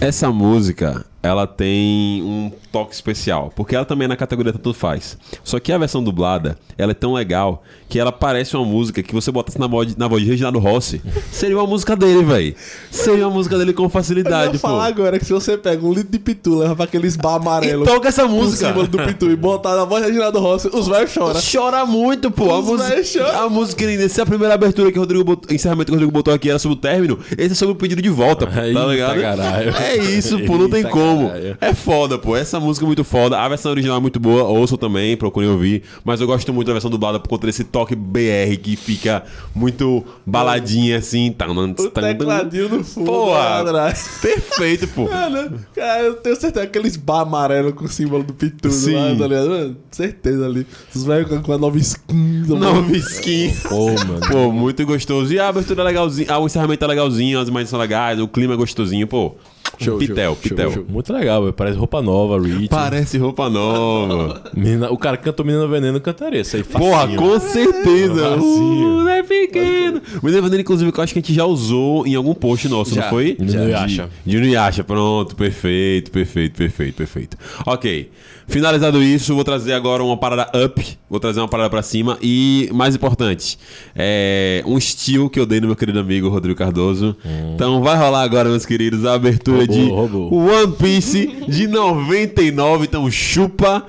Essa música, ela tem um toque especial, porque ela também é na categoria Tanto Faz. Só que a versão dublada, ela é tão legal que ela parece uma música que você botasse na voz, na voz de Reginaldo Rossi, seria uma música dele, velho. Seria uma música dele com Eu facilidade, vou pô. falar agora que se você pega um litro de pitu, leva pra aqueles bar amarelo E toca essa música. cima do pitu e botar na voz de Reginaldo Rossi, os velhos choram. Chora muito, pô. A Os música, velhos choram. a música linda. Se a primeira abertura que o Rodrigo botou, encerramento que o Rodrigo botou aqui era sobre o término, esse é sobre o pedido de volta, pô, tá ligado? caralho. É isso, pô, não tem Eita, como. É foda, pô. Essa música é muito foda. A versão original é muito boa, ouçam também, procurem ouvir. Mas eu gosto muito da versão dublada por conta desse toque BR que fica muito baladinha assim. O tecladinho no fundo. Pô, atrás. perfeito, pô. Mano, cara, eu tenho certeza aqueles bar amarelo com o símbolo do pitu Sim. lá, tá ligado? Mano, certeza ali. Os velhos com- a nova skin. tá ligado? skin. Pô, mano. Pô, muito gostoso. E a abertura é legalzinha, ah, o encerramento é legalzinho, as imagens são legais, o clima é gostosinho, pô. Show, Pitel, show, Pitel. show. Muito legal, velho. Parece roupa nova, Rich. Parece roupa nova. Menina- o cara que cantou Menina Veneno cantaria isso aí Porra, facinho. com certeza. Facinho. Uh, é pequeno. O Menino Veneno, inclusive, que eu acho que a gente já usou em algum post nosso, Já, não foi? De- Inuyasha. De Inuyasha, pronto. Perfeito, perfeito, perfeito, perfeito. Ok. Finalizado isso, vou trazer agora uma parada up. Vou trazer uma parada pra cima. E, mais importante, é um estilo que eu dei no meu querido amigo Rodrigo Cardoso. Então vai rolar agora, meus queridos, a abertura Roubou, de roubou. One Piece de 99. Então chupa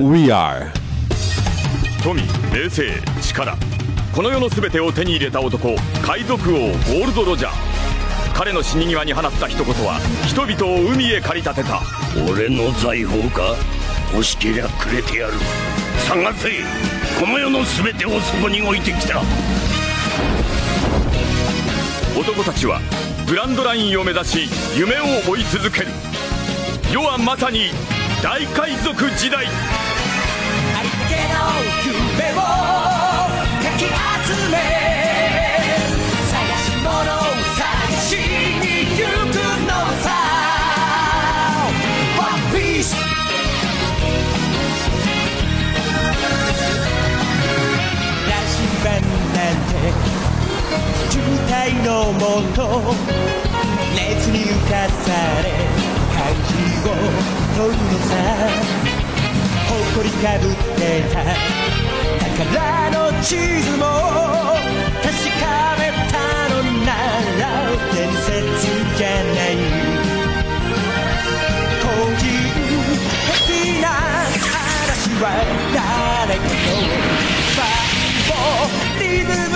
We Are. 富名声力この世の全てを手に入れた男海賊王ゴールド・ロジャー彼の死に際に放った一言は人々を海へ駆り立てた俺の財宝か 欲しけりゃくれてやる。探せ。この世の全てをそこに置いてきた。男たちはグランドラインを目指し夢を追い続ける。世はまさに大海賊時代。ありったけの夢を渋滞のもと熱に浮かされ漢字を取るのさ誇りかぶってた宝の地図も確かめたのなら伝説じゃない。個人的な話は誰かのファンボリズム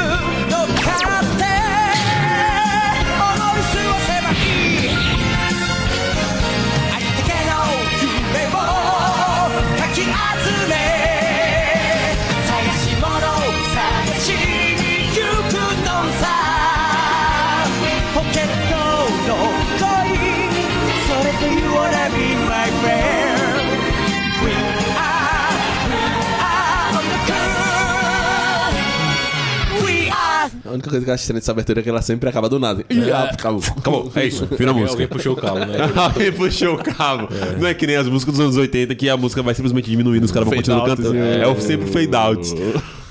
única coisa que eu acho estranha dessa abertura é que ela sempre acaba do nada. Ih, ah, acabou. Acabou, é isso. A música. Alguém puxou o cabo, né? Alguém puxou o cabo. Não é que nem as músicas dos anos 80 que a música vai simplesmente diminuindo, os caras vão continuando out, cantando. É, o sempre fade out.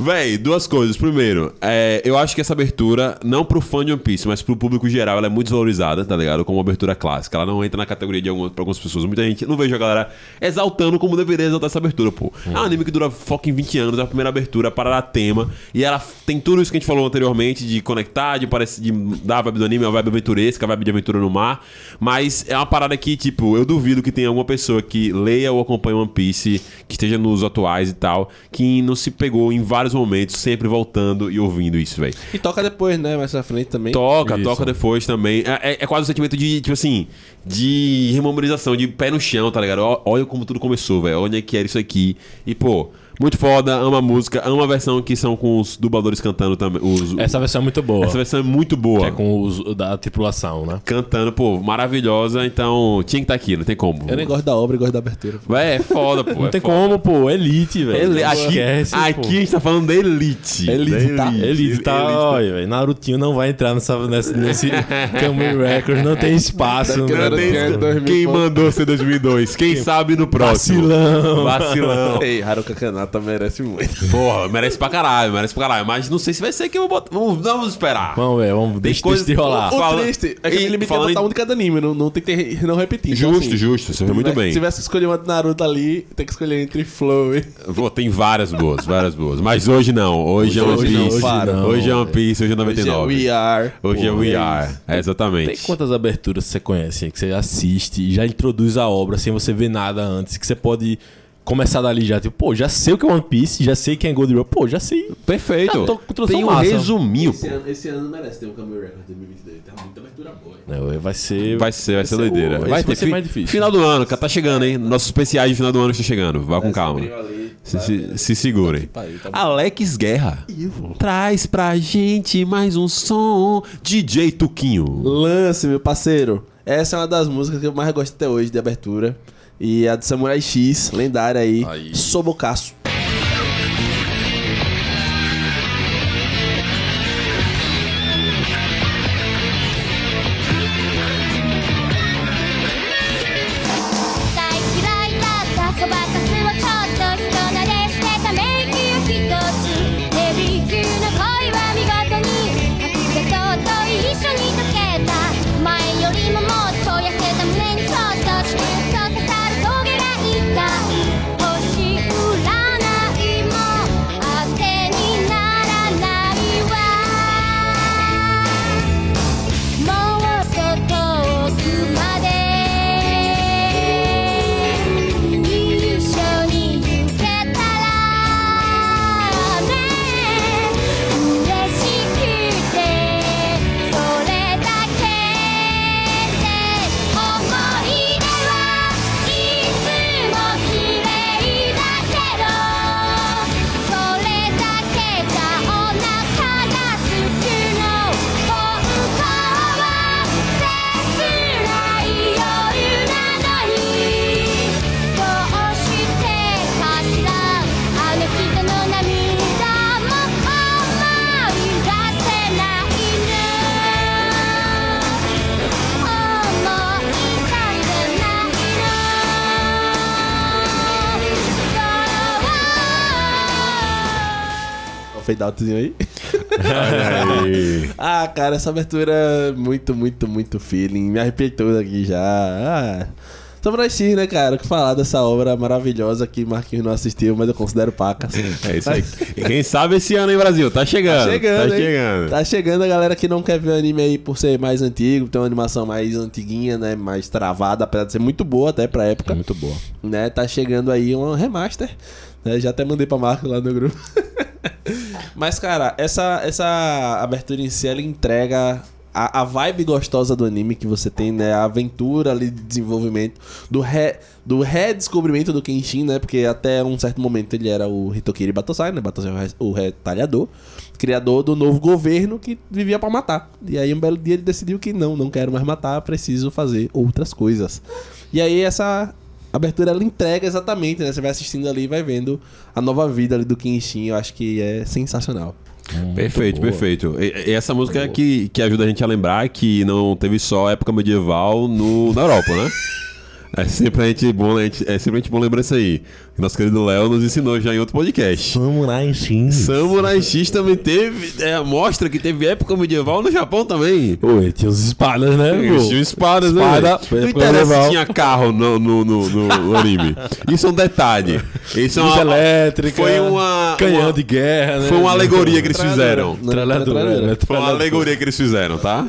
Véi, duas coisas. Primeiro, é, eu acho que essa abertura, não pro fã de One Piece, mas pro público geral, ela é muito desvalorizada, tá ligado? Como abertura clássica. Ela não entra na categoria de algumas, pra algumas pessoas. Muita gente, não vejo a galera exaltando como deveria exaltar essa abertura, pô. É um anime que dura fucking 20 anos, é a primeira abertura, para dar tema. E ela tem tudo isso que a gente falou anteriormente, de conectar, de, parece, de dar a vibe do anime, a vibe aventuresca, a vibe de aventura no mar. Mas é uma parada que, tipo, eu duvido que tenha alguma pessoa que leia ou acompanhe One Piece, que esteja nos atuais e tal, que não se pegou em vários momentos, sempre voltando e ouvindo isso, velho. E toca depois, né? Mais pra frente também. Toca, Isso. toca depois também. É, é- é quase um sentimento de, tipo assim, de rememorização, de pé no chão, tá ligado? Olha como tudo começou, velho. Onde é que era isso aqui. E, pô, muito foda, ama a música, ama a versão que são com os dubladores cantando também. Os, Essa versão é muito boa. essa versão é muito boa. Que é com os da tripulação, né? Cantando, pô, maravilhosa, então tinha que estar aqui, não tem como. Eu nem gosto da obra e gosto da abertura. Véi, é foda, pô. Não é tem foda. como, pô. Elite, velho. Não aqui, esquece, pô. aqui a gente tá falando da Elite. Elite, Da tá? Elite tá, olha, velho. Narutinho não vai entrar nessa, nesse, nesse Camry Records, não tem espaço. Né? era- Tem- que é 2000 Quem mandou ser 2002? Quem sabe no próximo. Vacilão. Vacilão. Ei, Haruka Kanata merece muito. Porra, merece pra caralho, merece pra caralho. Mas não sei se vai ser que eu vou botar. Vamos, vamos esperar. Vamos ver, vamos, deixa, coisa- deixa de rolar. O Fala- triste é que ele me quer falando botar em- um de cada anime, não, não tem que ter, não repetir. Então, Justo, assim, justo. Você foi muito Se bem. tivesse que escolher uma do Naruto ali, tem que escolher entre Flow e... Pô, tem várias boas, várias boas. Mas hoje não. Hoje, é One Hoje não, Piece. para. Hoje é One Piece, hoje é Hoje é 99. We Are. Hoje é Pô, We é Are. isso. É, exatamente. Tem quantas aberturas você conhece aí, que você assiste e já introduz a obra sem você ver nada antes, que você pode começar dali já, tipo, pô, já sei o que é One Piece, já sei quem é Gold Roll, pô, já sei. Perfeito. Já tô com Tem um massa. resuminho. Esse ano, esse ano merece ter um Cameo Record 2022. Tem muita abertura boa. Não, vai ser. Vai ser, vai ser doideira. Vai vai ter ser fi- mais difícil. Final do ano, tá chegando, hein? Nossos especiais de final do ano estão chegando. Vá com calma. Se, se, se segurem. tá bom. Alex Guerra. Traz pra gente mais um som. DJ Tuquinho. Lance, meu parceiro. Essa é uma das músicas que eu mais gosto até hoje de abertura. E a do Samurai X, lendária aí. Aí. Sobocaço. Aí. Ah, cara, essa abertura é muito, muito, muito feeling. Me arrepiei todo aqui já. Ah. Samurai X, né, cara? O que falar dessa obra maravilhosa que Marquinhos não assistiu, mas eu considero pacas. É isso aí. E Quem sabe esse ano, hein, Brasil? Tá chegando. Tá chegando, Tá hein? chegando. Tá chegando a galera que não quer ver o anime aí por ser mais antigo, tem uma animação mais antiguinha, né? Mais travada, apesar de ser muito boa até pra época. É muito boa. né? Tá chegando aí um remaster. né? Já até mandei pra Marco lá no grupo. Mas, cara, essa, essa abertura em si, ela entrega a, a vibe gostosa do anime que você tem, né? A aventura ali de desenvolvimento, do, re, do redescobrimento do Kenshin, né? Porque até um certo momento ele era o Hitokiri Batosai, né? Batosai é o re- o retalhador, criador do novo governo que vivia pra matar. E aí um belo dia ele decidiu que não, não quero mais matar, preciso fazer outras coisas. E aí essa abertura ela entrega exatamente, né? Você vai assistindo ali e vai vendo a nova vida ali do Kenshin. Eu acho que é sensacional. Perfeito, perfeito. E, e essa música é que, que ajuda a gente a lembrar que não teve só época medieval no, na Europa, né? É sempre a gente bom, é sempre a gente bom lembrar isso aí. Nosso querido Léo nos ensinou já em outro podcast. Samurai X. Samurai X também teve. É, mostra que teve época medieval no Japão também. Pô, e tinha os espadas, né? Pô? tinham espadas, né? Espada, velho? Não interessa medieval. se tinha carro no, no, no, no- anime. Isso é um detalhe. Isso é uma, elétrica. Foi uma. Canhão uma- de guerra, né? Foi uma alegoria que eles fizeram. Né? Foi uma alegoria que eles fizeram, tá?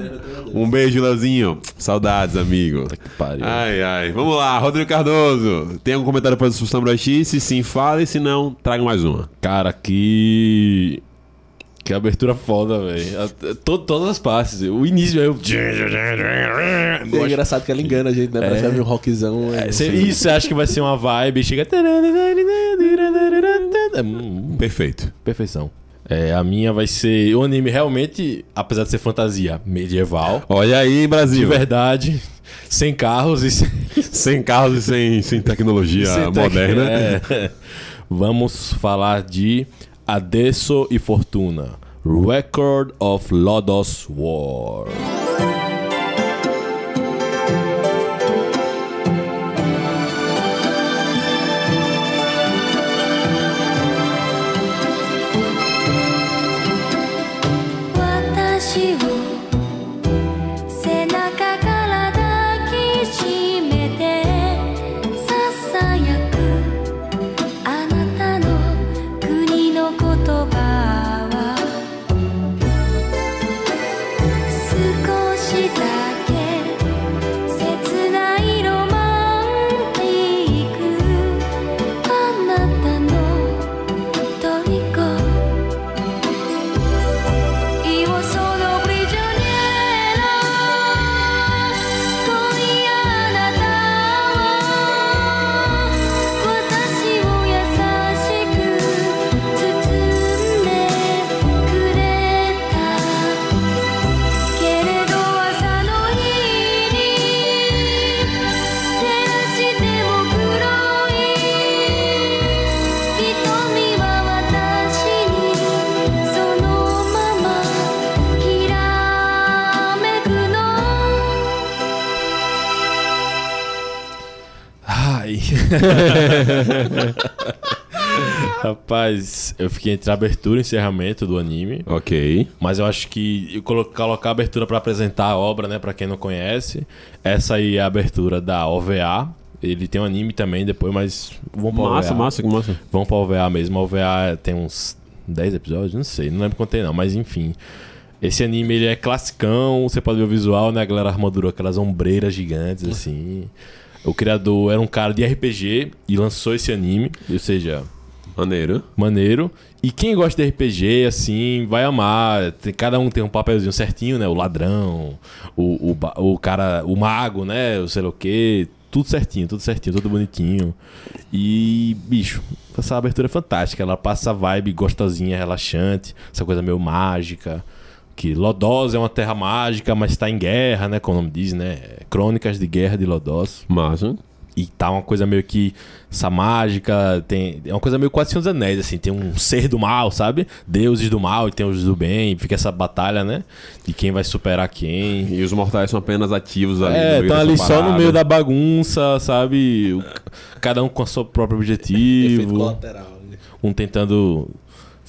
Um beijo, Leozinho. Saudades, amigo. pariu. Ai, ai. Vamos lá, Rodrigo Cardoso. Tem algum comentário para o Samurai X? Se sim, fale. Se não, traga mais uma. Cara, que. Que abertura foda, velho. Todas as partes. O início eu. É engraçado que ela engana a gente, né? Parece É. um rockzão. é. Cê- Isso, você acha que vai ser uma vibe, chega. É, Perfeito. Perfeição. É, a minha vai ser. O anime realmente, apesar de ser fantasia medieval, Olha aí, de Brasil. verdade, sem carros e sem, Sem carros e sem, sem tecnologia sem moderna. É. Vamos falar de Adesso e Fortuna Record of Lodos War. Rapaz, eu fiquei entre abertura e encerramento do anime. Ok. Mas eu acho que colocar a abertura pra apresentar a obra, né, Pra quem não conhece. Essa aí é a abertura da OVA. Ele tem um anime também depois, mas vamos pra Massa, OVA. massa, massa. Vamos pra OVA mesmo. A OVA tem uns 10 episódios, não sei, não lembro quanto tem não, mas enfim. Esse anime ele é classicão, você pode ver o visual, né? A galera armadura aquelas ombreiras gigantes, assim. O criador era um cara de RPG e lançou esse anime, ou seja, Maneiro. maneiro. E quem gosta de RPG, assim, vai amar. Tem- cada um tem um papelzinho certinho, né? O ladrão, o, o, o cara, o mago, né? O sei lá o quê. Tudo certinho, tudo certinho, tudo bonitinho. E, bicho, essa abertura é fantástica. Ela passa a vibe gostosinha, relaxante, essa coisa meio mágica. Que Lodós é uma terra mágica, mas tá em guerra, né? Como o nome diz, né? Crônicas de Guerra de Lodós. Massa. E tá uma coisa meio que. Essa mágica. Tem, é uma coisa meio quase Senhor dos Anéis, assim. Tem um ser do mal, sabe? Deuses do mal e tem os do bem. E fica essa batalha, né? De quem vai superar quem. E os mortais são apenas ativos ali. no É, estão dessa ali só no meio da bagunça, sabe? O- cada um com o seu próprio Efeito objetivo. colateral. né? Um tentando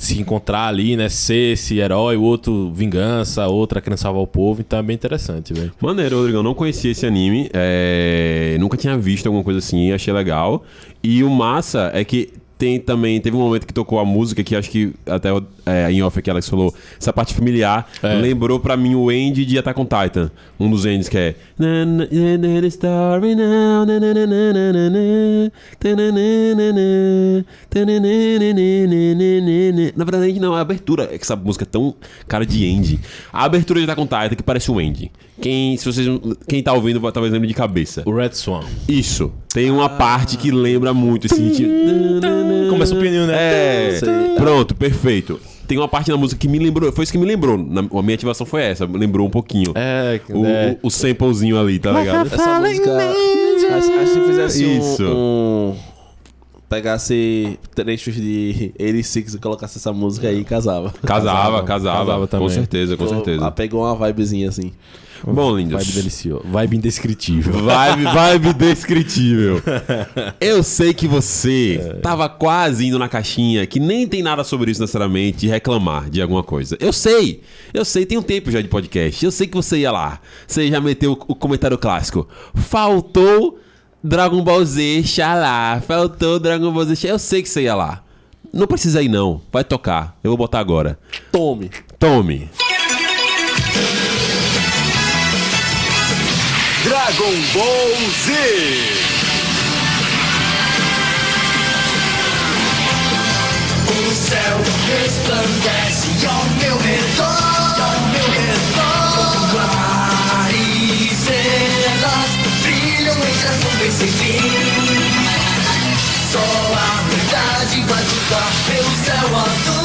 se encontrar ali, né? Ser esse herói, o outro vingança, outra querendo salvar o povo. Então é bem interessante, velho. Maneiro, Rodrigão. Não conhecia esse anime. é, Nunca tinha visto alguma coisa assim. Achei legal. E o massa é que tem também. Teve um momento que tocou a música que acho que até o- é, em off aqui Alex falou. Essa parte familiar É. lembrou pra mim o end de Attack on Titan. Um dos ends que é. "Na, na, na, na, story now, na, na, na, na, na, na, na, ta, na, na, na, na, ta, na, na, na, na, na, na, na." Na verdade, não, é a abertura. É que essa música é tão cara de end. A abertura de Attack on Titan que parece um end. Quem, se vocês, quem tá ouvindo talvez lembre de cabeça. O Red Swan. Isso. Tem uma parte que lembra muito esse ritmo. Começa o pininho, né? É. Sei. Pronto, perfeito. Tem uma parte na música que me lembrou. Foi isso que me lembrou. Na, a minha ativação foi essa. Me lembrou um pouquinho. É, O, é. o samplezinho ali, tá ligado? Essa música. Acho, acho que fizesse um- Isso. um. Pegasse trechos de 86 e colocasse essa música aí, casava. Casava, casava. Casava com também. certeza, com Ela certeza. pegou uma vibezinha assim. Bom, lindos. Vibe delicioso. Vibe indescritível. Vibe, vibe descritível. Eu sei que você tava quase indo na caixinha, que nem tem nada sobre isso necessariamente, de reclamar de alguma coisa. Eu sei, eu sei, tem um tempo já de podcast. Eu sei que você ia lá. Você já meteu o comentário clássico. Faltou Dragon Ball Z, xalá. Faltou Dragon Ball Z, xalá. Eu sei que você ia lá. Não precisa ir, não. Vai tocar. Eu vou botar agora. Tome. Tome. Dragon Ball Z. O céu resplandece ao meu fim. Só a verdade vai cruzar pelo céu azul,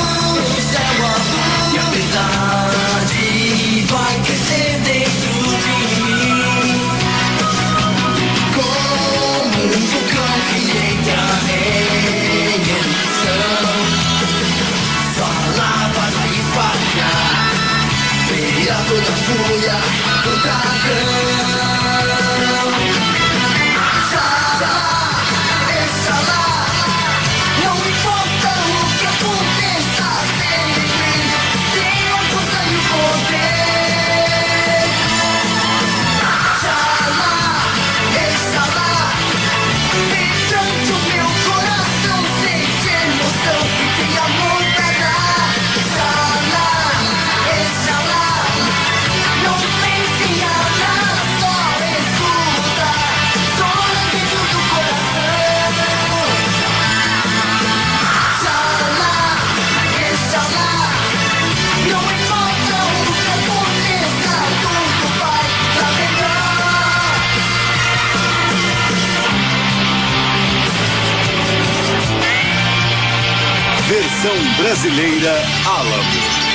Brasileira Alamo.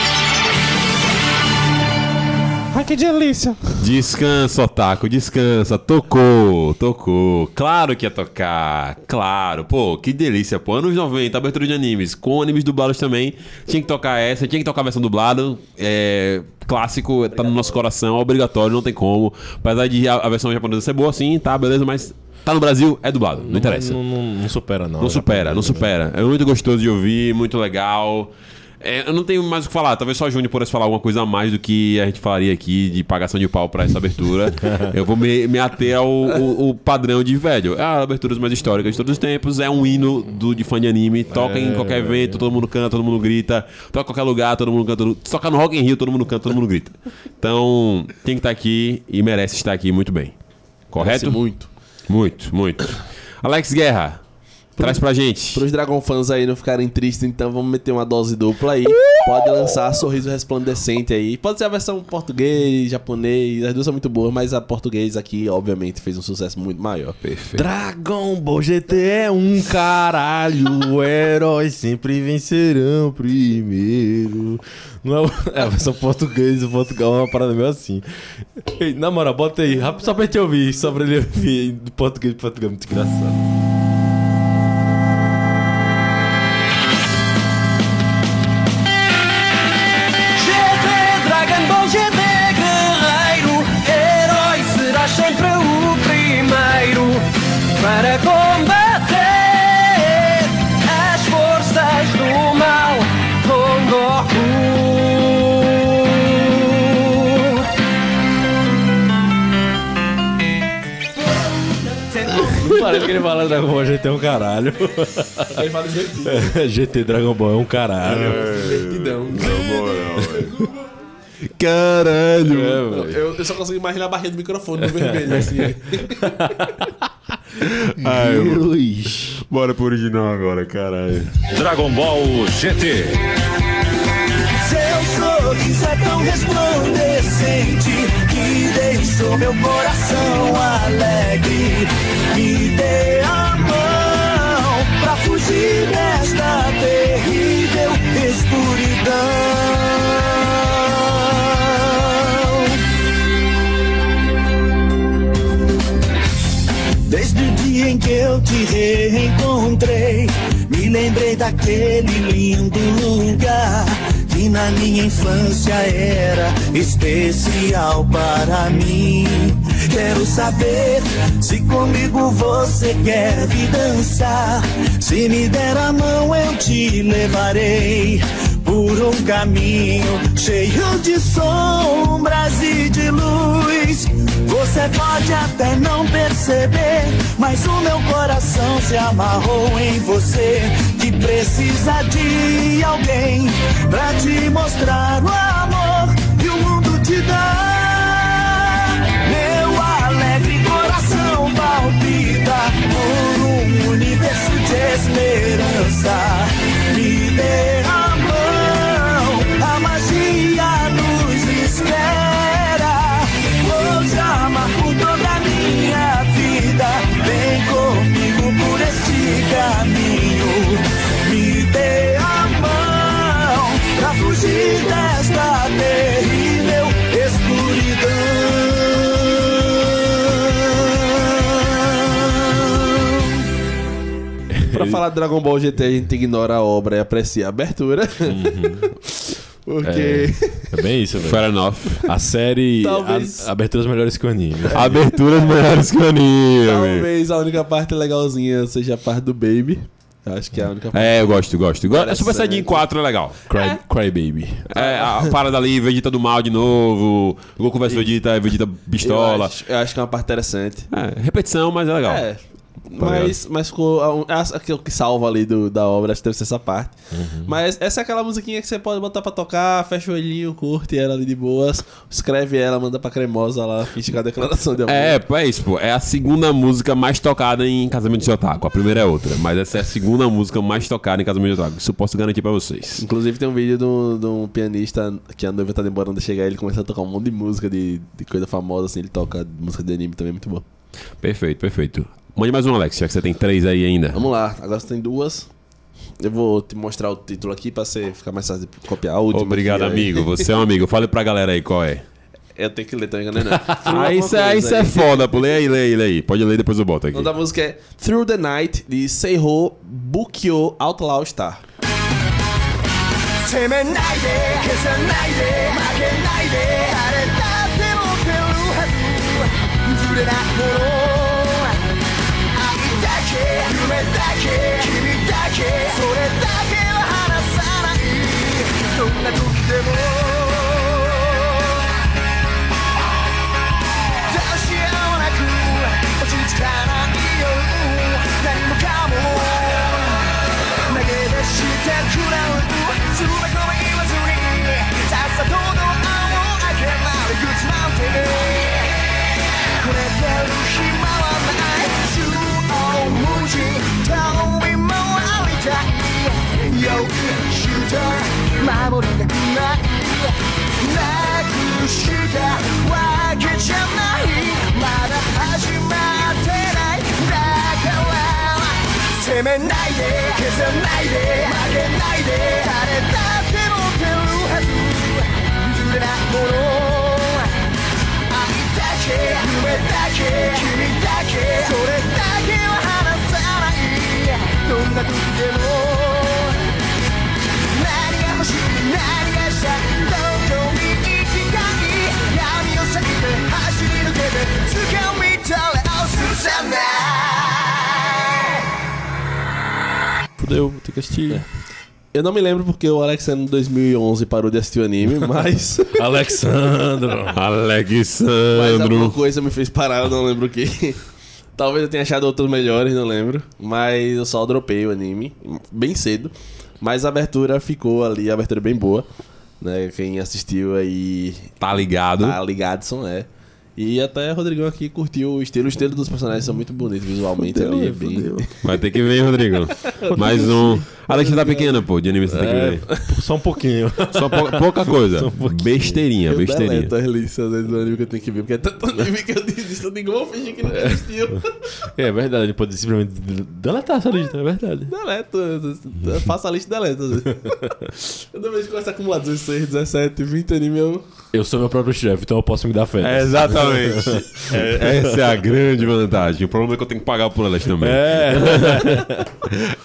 Ai, que delícia. Descansa, Otaku, descansa. Tocou, tocou. Claro que ia tocar. Claro. Pô, que delícia, pô. Anos 90, abertura de animes. Com animes dublados também. Tinha que tocar essa, tinha que tocar a versão dublada. É. Clássico, tá no nosso coração, é obrigatório, não tem como. Apesar de a, a versão japonesa ser boa, sim, tá, beleza, mas tá no Brasil, é dublado, não, interessa. Não, não- não supera, não. Não supera, não supera. É muito gostoso de ouvir, muito legal. É, eu não tenho mais o que falar. Talvez só a Júnior pudesse falar alguma coisa a mais do que a gente falaria aqui de pagação de pau pra essa abertura. eu vou me, me ater ao o, o padrão de velho. É a aberturas mais históricas de todos os tempos. É um hino do, de fã de anime. Toca em qualquer evento, todo mundo canta, todo mundo grita. Toca em qualquer lugar, todo mundo canta. Toca no Rock in Rio, todo mundo canta, todo mundo grita. Então, tem que estar aqui e merece estar aqui muito bem. Correto? Parece muito. Muito, muito. Alex Guerra, traz pra gente. Pros Dragon fãs aí não ficarem tristes, então vamos meter uma dose dupla aí. Pode lançar Sorriso Resplandecente aí. Pode ser a versão português, japonês, as duas são muito boas, mas a português aqui, obviamente, fez um sucesso muito maior. Perfeito. Dragon Ball GT é um caralho. Heróis sempre vencerão primeiro. Não é, é a versão portuguesa, o Portugal é uma parada meio assim. Ei, na moral, bota aí, rápido só pra gente ouvir, só pra ele ouvir do português de Portugal, muito engraçado. Parece que ele fala Dragon Ball GT é um caralho. Ele fala divertido. GT Dragon Ball é um caralho. Divertidão. Caralho. É, Eu, eu só consigo imaginar a barrinha do microfone no vermelho, assim. Ai, eu- Bora pro original agora, caralho. Dragon Ball GT. Seu sorriso é tão resplandecente deixou meu coração alegre. Me dê a mão pra fugir desta terrível escuridão. Desde o dia em que eu te reencontrei, me lembrei daquele lindo lugar que na minha infância era especial para mim. Quero saber se comigo você quer vir dançar. Se me der a mão, eu te levarei por um caminho cheio de sombras e de luz. Você pode até não perceber, mas o meu coração se amarrou em você. Precisa de alguém pra te mostrar o amor que o mundo te dá. Meu alegre coração palpita por um universo de esperança. Falar de Dragon Ball GT, a gente ignora a obra e aprecia a abertura. Porque. É bem isso, velho. Fair enough. A série. Talvez- A, aberturas melhores que o anime. Aberturas melhores que o anime. Talvez a única parte legalzinha seja a parte do Baby. Eu acho que é a única parte. É, eu gosto, gosto. Go- A Super. Saiyajin 4 é legal. Cry, Cry Baby. É, a parada ali, Vegeta do mal de novo. Goku vs Vegeta, Vegeta Eu pistola. acho, eu acho que é uma parte interessante. É, repetição, mas é legal. É. Mas, mas ficou. a- Aquilo que salva ali do, da obra, acho que deve ser essa parte. Mas essa é aquela musiquinha que você pode botar pra tocar, fecha o olhinho, curte ela ali de boas, escreve ela, manda pra cremosa lá, finge é a declaração de amor. É, pô, é isso, pô. É a segunda música mais tocada em Casamento de Otaku. A primeira é outra, mas essa é a segunda música mais tocada em Casamento de Otaku. Isso eu posso garantir pra vocês. Inclusive tem um vídeo de um, de um pianista que a noiva tá demorando a chegar ele começa a tocar um monte de música de, de coisa famosa, assim, ele toca música de anime também, muito bom. Perfeito, perfeito. Mande mais um, Alex, já que você tem três aí ainda. Vamos lá, agora você tem duas. Eu vou te mostrar o título aqui pra você ficar mais fácil de copiar a última. Obrigado, aí. amigo. Você é um amigo. Fale pra galera aí qual é. Eu tenho que ler também, né? Não. Ah, isso, é, isso é foda, pô. Lê aí, lê aí, lê aí. Pode ler, depois eu boto aqui. O nome da música é Through the Night, de Seiho Bukyo Outlaw Star. だけ君だけそれだけは離さない。どんな時でも。めないで消さないで負けないで誰だって持ってるはず譲れないもの愛だけ夢だけ君だけそれだけは離さない。どんな時でも何が欲しい何がしたいどこに行きたい闇を避けて走り抜けて掴み取れを進んだ Fudeu, tem que assistir. Eu não me lembro porque o Alexandre em 2011 parou de assistir o anime, mas, Alexandro. mas alguma Alexandro. coisa me fez parar, eu não lembro o que. Talvez eu tenha achado outros melhores, não lembro. Mas eu só dropei o anime bem cedo. Mas a abertura ficou ali, a abertura é bem boa. Né? Quem assistiu aí Tá ligado? tá ligado, são é. E até o Rodrigão aqui curtiu o estilo. O estilo dos personagens são muito bonitos visualmente ali. É bem... Vai ter que ver, Rodrigo. Mais um. A lista tá pequena, pô, de anime você tem que É, ver. só um pouquinho. Só pou- pouca coisa. um Besteirinha, Eu besteirinha. deleto as listas do anime que eu tenho que ver, porque é tanto anime que eu desisto, eu digo, vou fingir que não existiu. É verdade, ele pode simplesmente deletar essa lista, é verdade. Deleto, eu- eu faço a lista e deleto. às vezes. Toda vez que começa a acumular 16, 17, 20 anime, eu... Eu sou meu próprio chefe, então eu posso me dar fé. É, exatamente. É, essa é a grande vantagem. O problema é que eu tenho que pagar por elas também. É.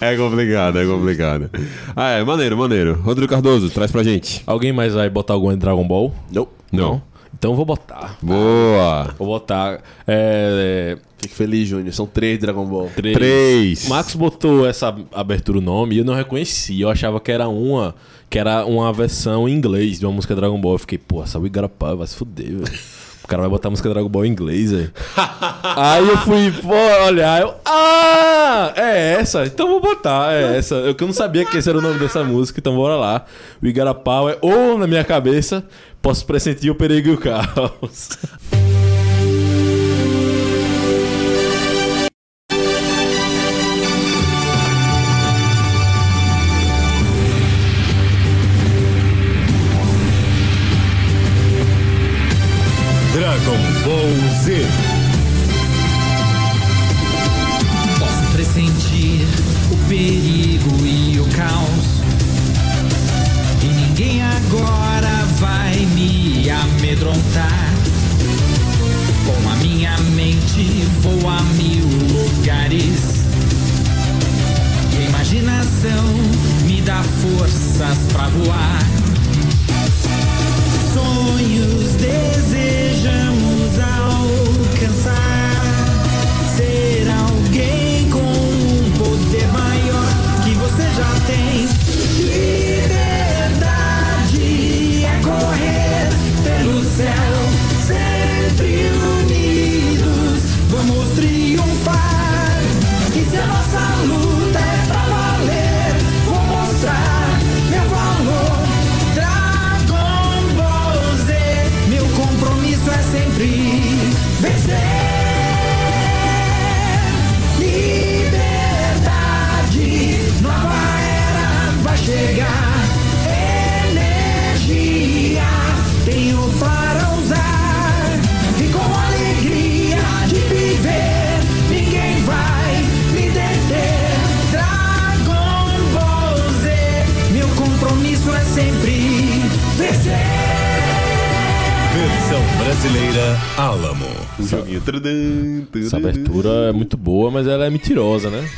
É complicado, é complicado. Ah, é, maneiro, maneiro. Rodrigo Cardoso, traz pra gente. Alguém mais vai botar algum em Dragon Ball? Não. Não. Então eu vou botar. Boa. Vou botar. É. Fique feliz, Júnior. São três Dragon Ball. Três. Três. Max botou essa abertura o nome e eu não reconheci. Eu achava que era uma. Que era uma versão em inglês de uma música Dragon Ball. Eu fiquei, pô, essa Wigarapá vai se fuder, velho. O cara vai botar a música Dragon Ball em inglês, velho. Aí eu fui, pô, olhar, eu. Ah! É essa? Então vou botar, é essa. Eu que não sabia que esse era o nome dessa música, então bora lá. O Igarapau é ou na minha cabeça, posso pressentir o perigo e o caos. mentirosa, né?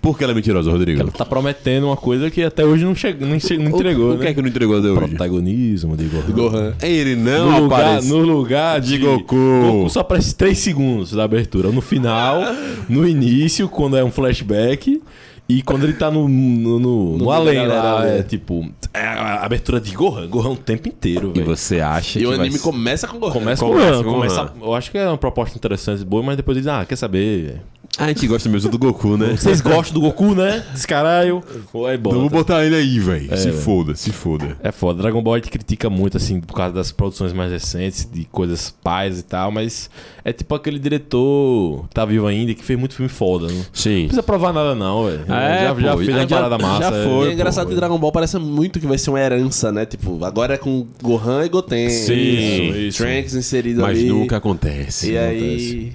Por que ela é mentirosa, Rodrigo? Ela tá prometendo uma coisa que até hoje não, chega, não, não entregou, o, o que né? é que não entregou até hoje? Protagonismo de Gohan. Gohan. Ele não no, lugar, aparece. no lugar de, de Goku. Goku só aparece 3 segundos da abertura. No final, no início, quando é um flashback. E quando ele tá no, no, no, no além lá, é né? tipo. É a abertura de Gohan. Gohan o tempo inteiro, E velho. você acha E que o vai anime ser- começa com Gohan. Começa, com Começa Gohan. com Começa, Gohan. eu acho que é uma proposta interessante, boa, mas depois diz, ah, quer saber? A gente gosta mesmo do Goku, né? Vocês gostam do Goku, né? Descaralho. Aí Então vou bota. botar ele aí, velho. se velho. foda, se foda. É foda. Dragon Ball a gente critica muito, assim, por causa das produções mais recentes, de coisas pais e tal, mas é tipo aquele diretor que tá vivo ainda e que fez muito filme foda. Não Sim. precisa provar nada, não, velho. É, já, já pô, fez já- uma parada já massa. foi, E é. é engraçado pô, que Dragon Ball parece muito que vai ser uma herança, né? Tipo, agora é com Gohan e Goten. Sim, e isso. Trunks inserido Mas ali. nunca acontece. E aí...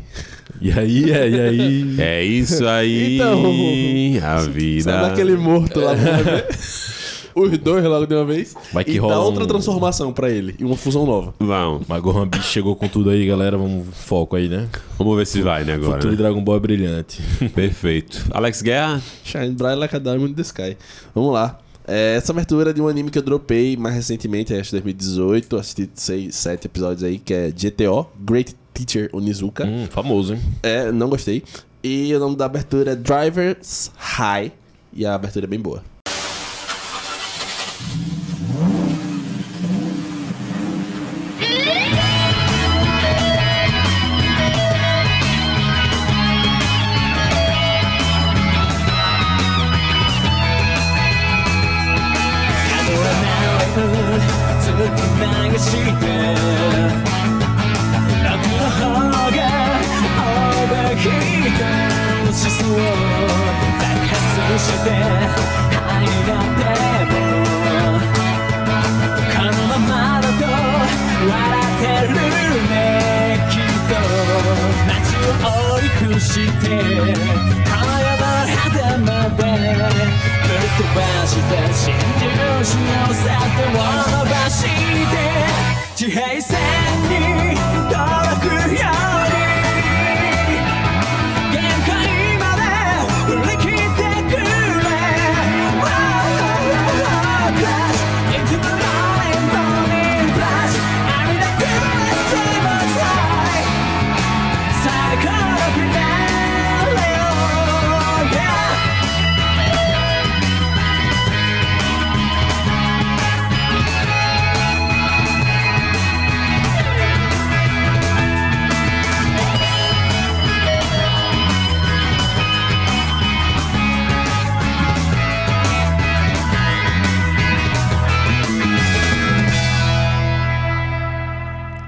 E aí, é, e aí. É isso aí. Então, a vida. Sabe aquele morto lá bebê? Os dois logo de uma vez. Vai que e rola dá outra um- transformação pra ele. E uma fusão nova. Vamos. Mas Gohan Beast chegou com tudo aí, galera. Vamos foco aí, né? Vamos ver se vai, né, agora. futuro de né? Dragon Ball é brilhante. Perfeito. Alex Guerra. Shine Bright Like a Diamond in the Sky. Vamos lá. É, essa abertura é de um anime que eu dropei mais recentemente, acho que 2018. Assisti seis, sete episódios aí, que é GTO, Great Teacher Onizuka. hum, famoso, hein? É, não gostei. E o nome da abertura é Driver's High. E a abertura é bem boa.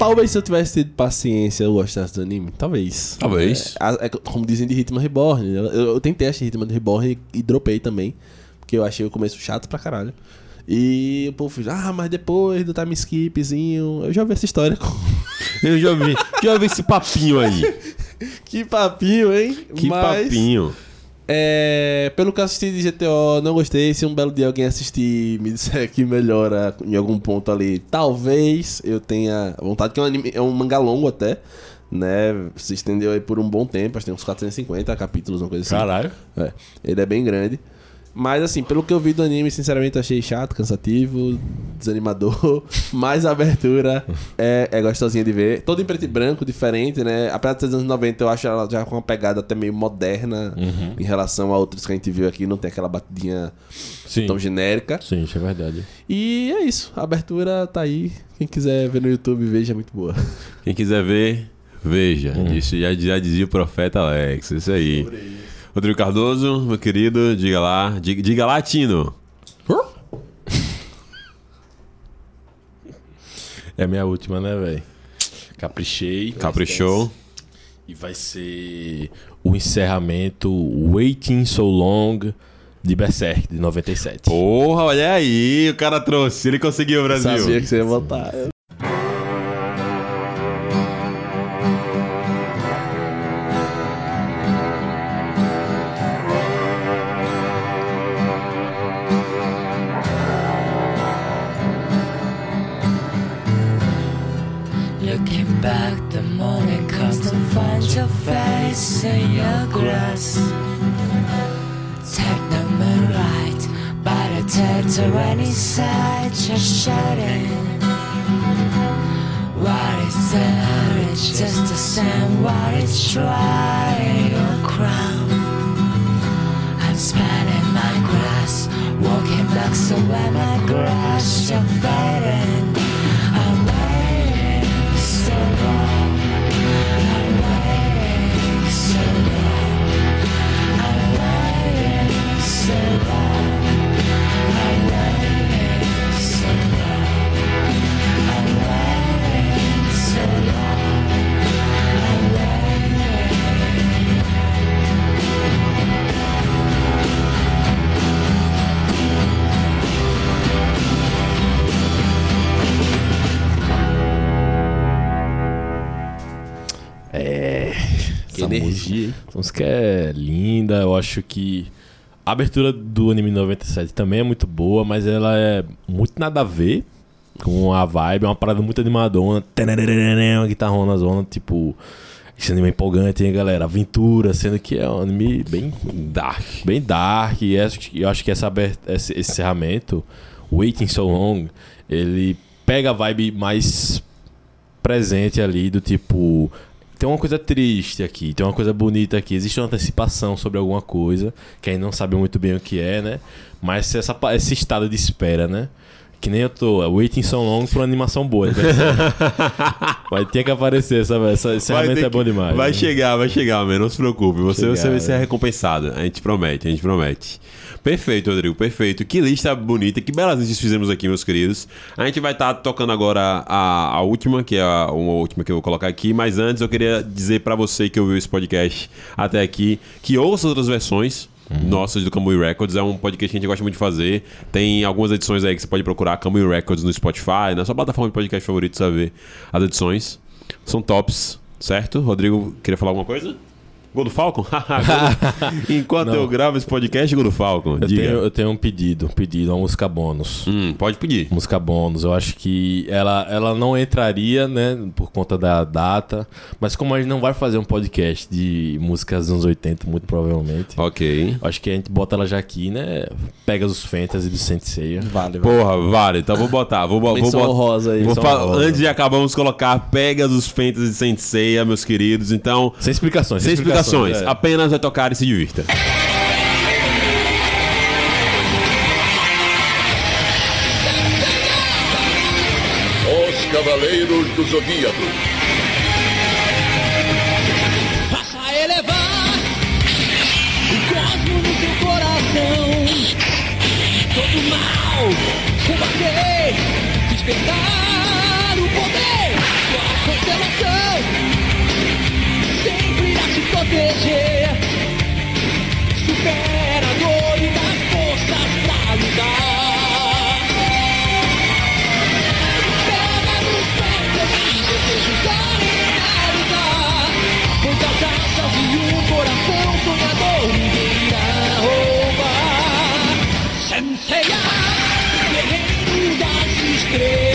Talvez se eu tivesse tido paciência eu gostasse do anime. Talvez. Talvez. É, é como dizem de Ritmo Reborn. Eu, eu tentei achar Ritmo Reborn e, e dropei também. Porque eu achei o começo chato pra caralho. E o povo fez, ah, mas depois do time skipzinho. Eu já ouvi essa história. Eu já vi, já vi esse papinho aí. que papinho, hein? Que Mas, papinho. É, pelo que eu assisti de GTO, não gostei. Se um belo dia alguém assistir e me disser que melhora em algum ponto ali, talvez eu tenha vontade, que é um, anime, é um mangá longo até, né? Se estendeu aí por um bom tempo, acho que tem uns 450 capítulos, uma coisa assim. Caralho. É, ele é bem grande. Mas assim, pelo que eu vi do anime, sinceramente achei chato, cansativo, desanimador. Mas a abertura é, é gostosinha de ver. Todo em preto e branco, diferente, né? Apesar de ser dos anos 90, eu acho ela já com uma pegada até meio moderna em relação a outros que a gente viu aqui. Não tem aquela batidinha Sim. tão genérica. Sim, isso é verdade. E é isso. A abertura tá aí. Quem quiser ver no YouTube, veja, é muito boa. Quem quiser ver, veja. Isso já, já dizia o profeta Alex. Isso aí. Rodrigo Cardoso, meu querido, diga lá. Diga, diga lá, Tino. É a minha última, né, velho? Caprichei. Caprichou. E vai ser o encerramento Waiting So Long de Berserk, de 97. Porra, olha aí, o cara trouxe. Ele conseguiu, Brasil. Sabia que você ia votar. Same. What is trying your crown? I'm smelling my grass, walking back so when my grass you're fading. I'm waiting so long. I'm waiting so long. I'm waiting so long. Que essa energia? Música, essa música é linda. Eu acho que a abertura do anime 97 também é muito boa, mas ela é muito nada a ver com a vibe. É uma parada muito animadona. Tarararara, Uma guitarrona zona, tipo. Esse anime é empolgante, hein, galera? Aventura, sendo que é um anime bem dark. Bem dark. E eu acho que essa aber- esse, esse encerramento, Waiting So Long, ele pega a vibe mais presente ali do tipo tem uma coisa triste aqui, tem uma coisa bonita aqui, existe uma antecipação sobre alguma coisa que aí não sabe muito bem o que é, né? Mas essa, esse estado de espera, né? Que nem eu tô, é waiting so long pra uma animação boa. né? Vai ter que aparecer, essa, essa, esse ferramenta ter é bom que- demais. Vai né? chegar, vai chegar, mano. Não se preocupe. Você, Chegar, você vai ser né? recompensado. A gente promete, a gente promete. Perfeito, Rodrigo, perfeito. Que lista bonita, que belas listas fizemos aqui, meus queridos. A gente vai estar tocando agora a, a última, que é a, uma última que eu vou colocar aqui. Mas antes eu queria dizer pra você que ouviu esse podcast até aqui, que ouça outras versões. nossas do Camui Records. É um podcast que a gente gosta muito de fazer. Tem algumas edições aí que você pode procurar Camui Records no Spotify, na sua plataforma de podcast favorito, você vai ver as edições. São tops, certo? Rodrigo, queria falar alguma coisa? Gol do Falcon? Enquanto Não. eu gravo esse podcast, Gol do Falcon. Eu Diga. tenho, eu tenho um pedido, um pedido, uma música bônus. Hum, pode pedir. Música bônus, eu acho que ela, ela não entraria, né, por conta da data, mas como a gente não vai fazer um podcast de músicas dos anos 80, muito provavelmente, Ok. eu acho que a gente bota ela já aqui, né, pega os Fantasy do Sensei. Vale, vale. Porra, vale. Então vou botar. Vou, vou Menção botar. honrosa aí. Vou honrosa. Antes de acabar, vamos colocar Pegasus Fantasy Senseiya, meus queridos. Então, Sem explicações. sem explicações. É. Apenas vai tocar e se divirta. Os Cavaleiros do Zodíaco. Faça elevar o cosmo no seu coração. Todo mal, combater, despertar proteger. Supera a dor e dá forças pra lutar. Pega nos pés e desejos da realidade. Muitas asas e um coração sonhador ninguém irá roubar. Senseiya, guerreiro das estrelas.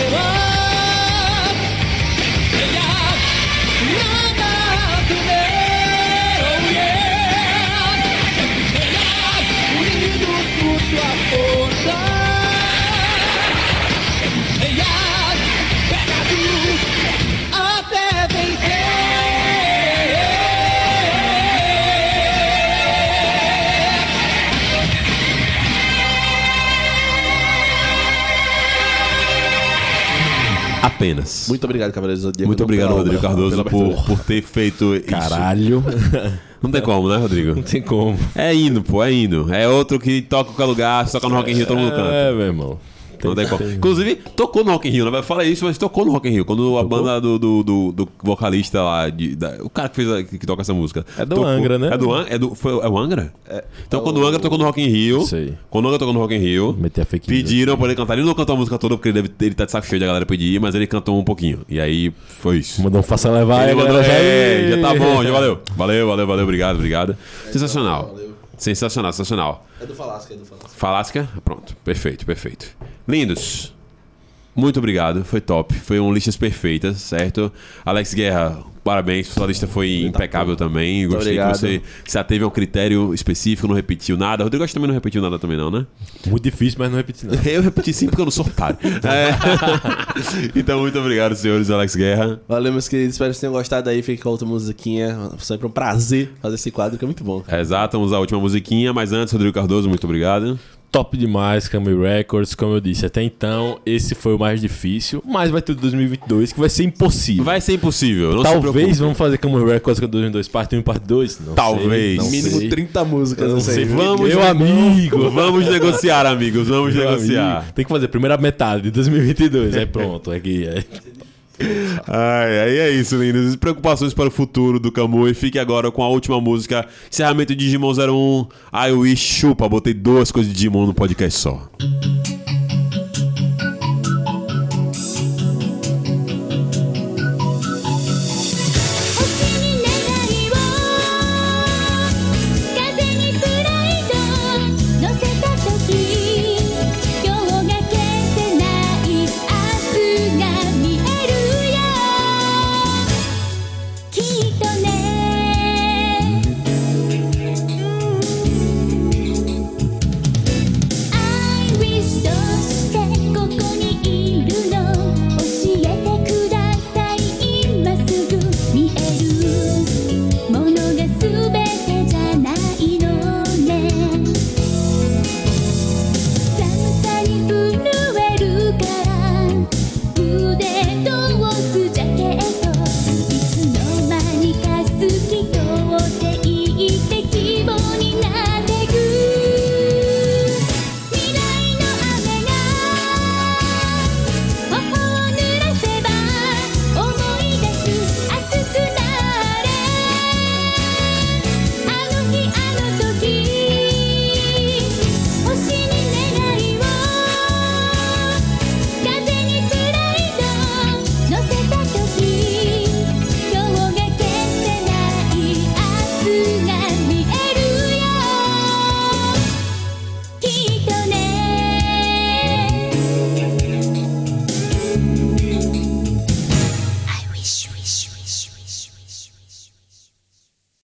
Apenas. Muito obrigado, Cavaleiros do Zodíaco. Muito obrigado, Rodrigo Cardoso, por, por ter feito isso. Caralho. Não tem como, né, Rodrigo? Não tem como. É hino, pô, é hino. É outro que toca qualquer lugar, se toca no Rock in Rio, todo mundo canta. É, meu irmão. Não tem como. Inclusive, tocou no Rock in Rio, né? Fala isso, mas tocou no Rock in Rio. Quando a banda do, do, do, do vocalista lá, de- da- o cara que, fez a- que toca essa música. É do tocou- Angra, né? É do Angra? É, do, foi, é o Angra? então, quando o Angra tocou no Rock in Rio, Sei. quando o Angra tocou no Rock in Rio, Meter a fake news. pediram pra ele cantar. Ele não cantou a música toda porque ele, deve, ele tá de saco cheio da galera pedir, mas ele cantou um pouquinho. E aí, foi isso. Mandou um faça levar, Ele aí, mandou. Já, é, já tá bom, já valeu. Valeu, valeu, valeu, obrigado, obrigado. Sensacional. Sensacional, sensacional. É do Falasca, é do Falasca. Falasca? Pronto, perfeito, perfeito. Lindos. Muito obrigado, foi top. Foi um listas perfeitas, certo? Alex Guerra, parabéns, sua lista foi impecável também. Gostei obrigado. que você se ateve a um critério específico, não repetiu nada. Rodrigo acho que também não repetiu nada também não, né? Muito difícil, mas não repeti não. Eu repeti sim porque eu não sou otário. É. então, muito obrigado, senhores Alex Guerra. Valeu, meus queridos. Espero que vocês tenham gostado aí. Fique com a outra musiquinha. Sempre um prazer fazer esse quadro, que é muito bom. Exato, vamos à última musiquinha, mas antes, Rodrigo Cardoso, muito obrigado. Top demais, Camille Records, como eu disse. Até então, esse foi o mais difícil, mas vai ter o 2022 que vai ser impossível. Vai ser impossível, não se Talvez preocupe. vamos fazer Camille Records com 2022 parte 1 e parte 2? Não Talvez. sei, não Mínimo sei. 30 músicas, não sei. Vamos, Meu amigo. Vamos negociar, amigos. Vamos Meu negociar. amigo, Tem que fazer a primeira metade de 2022. Aí pronto, é que é. Ai, aí é isso, lindos. Preocupações para o futuro do Camu. E fique agora com a última música. Encerramento de Digimon 01. I Wish Chupa. Botei duas coisas de Digimon no podcast só.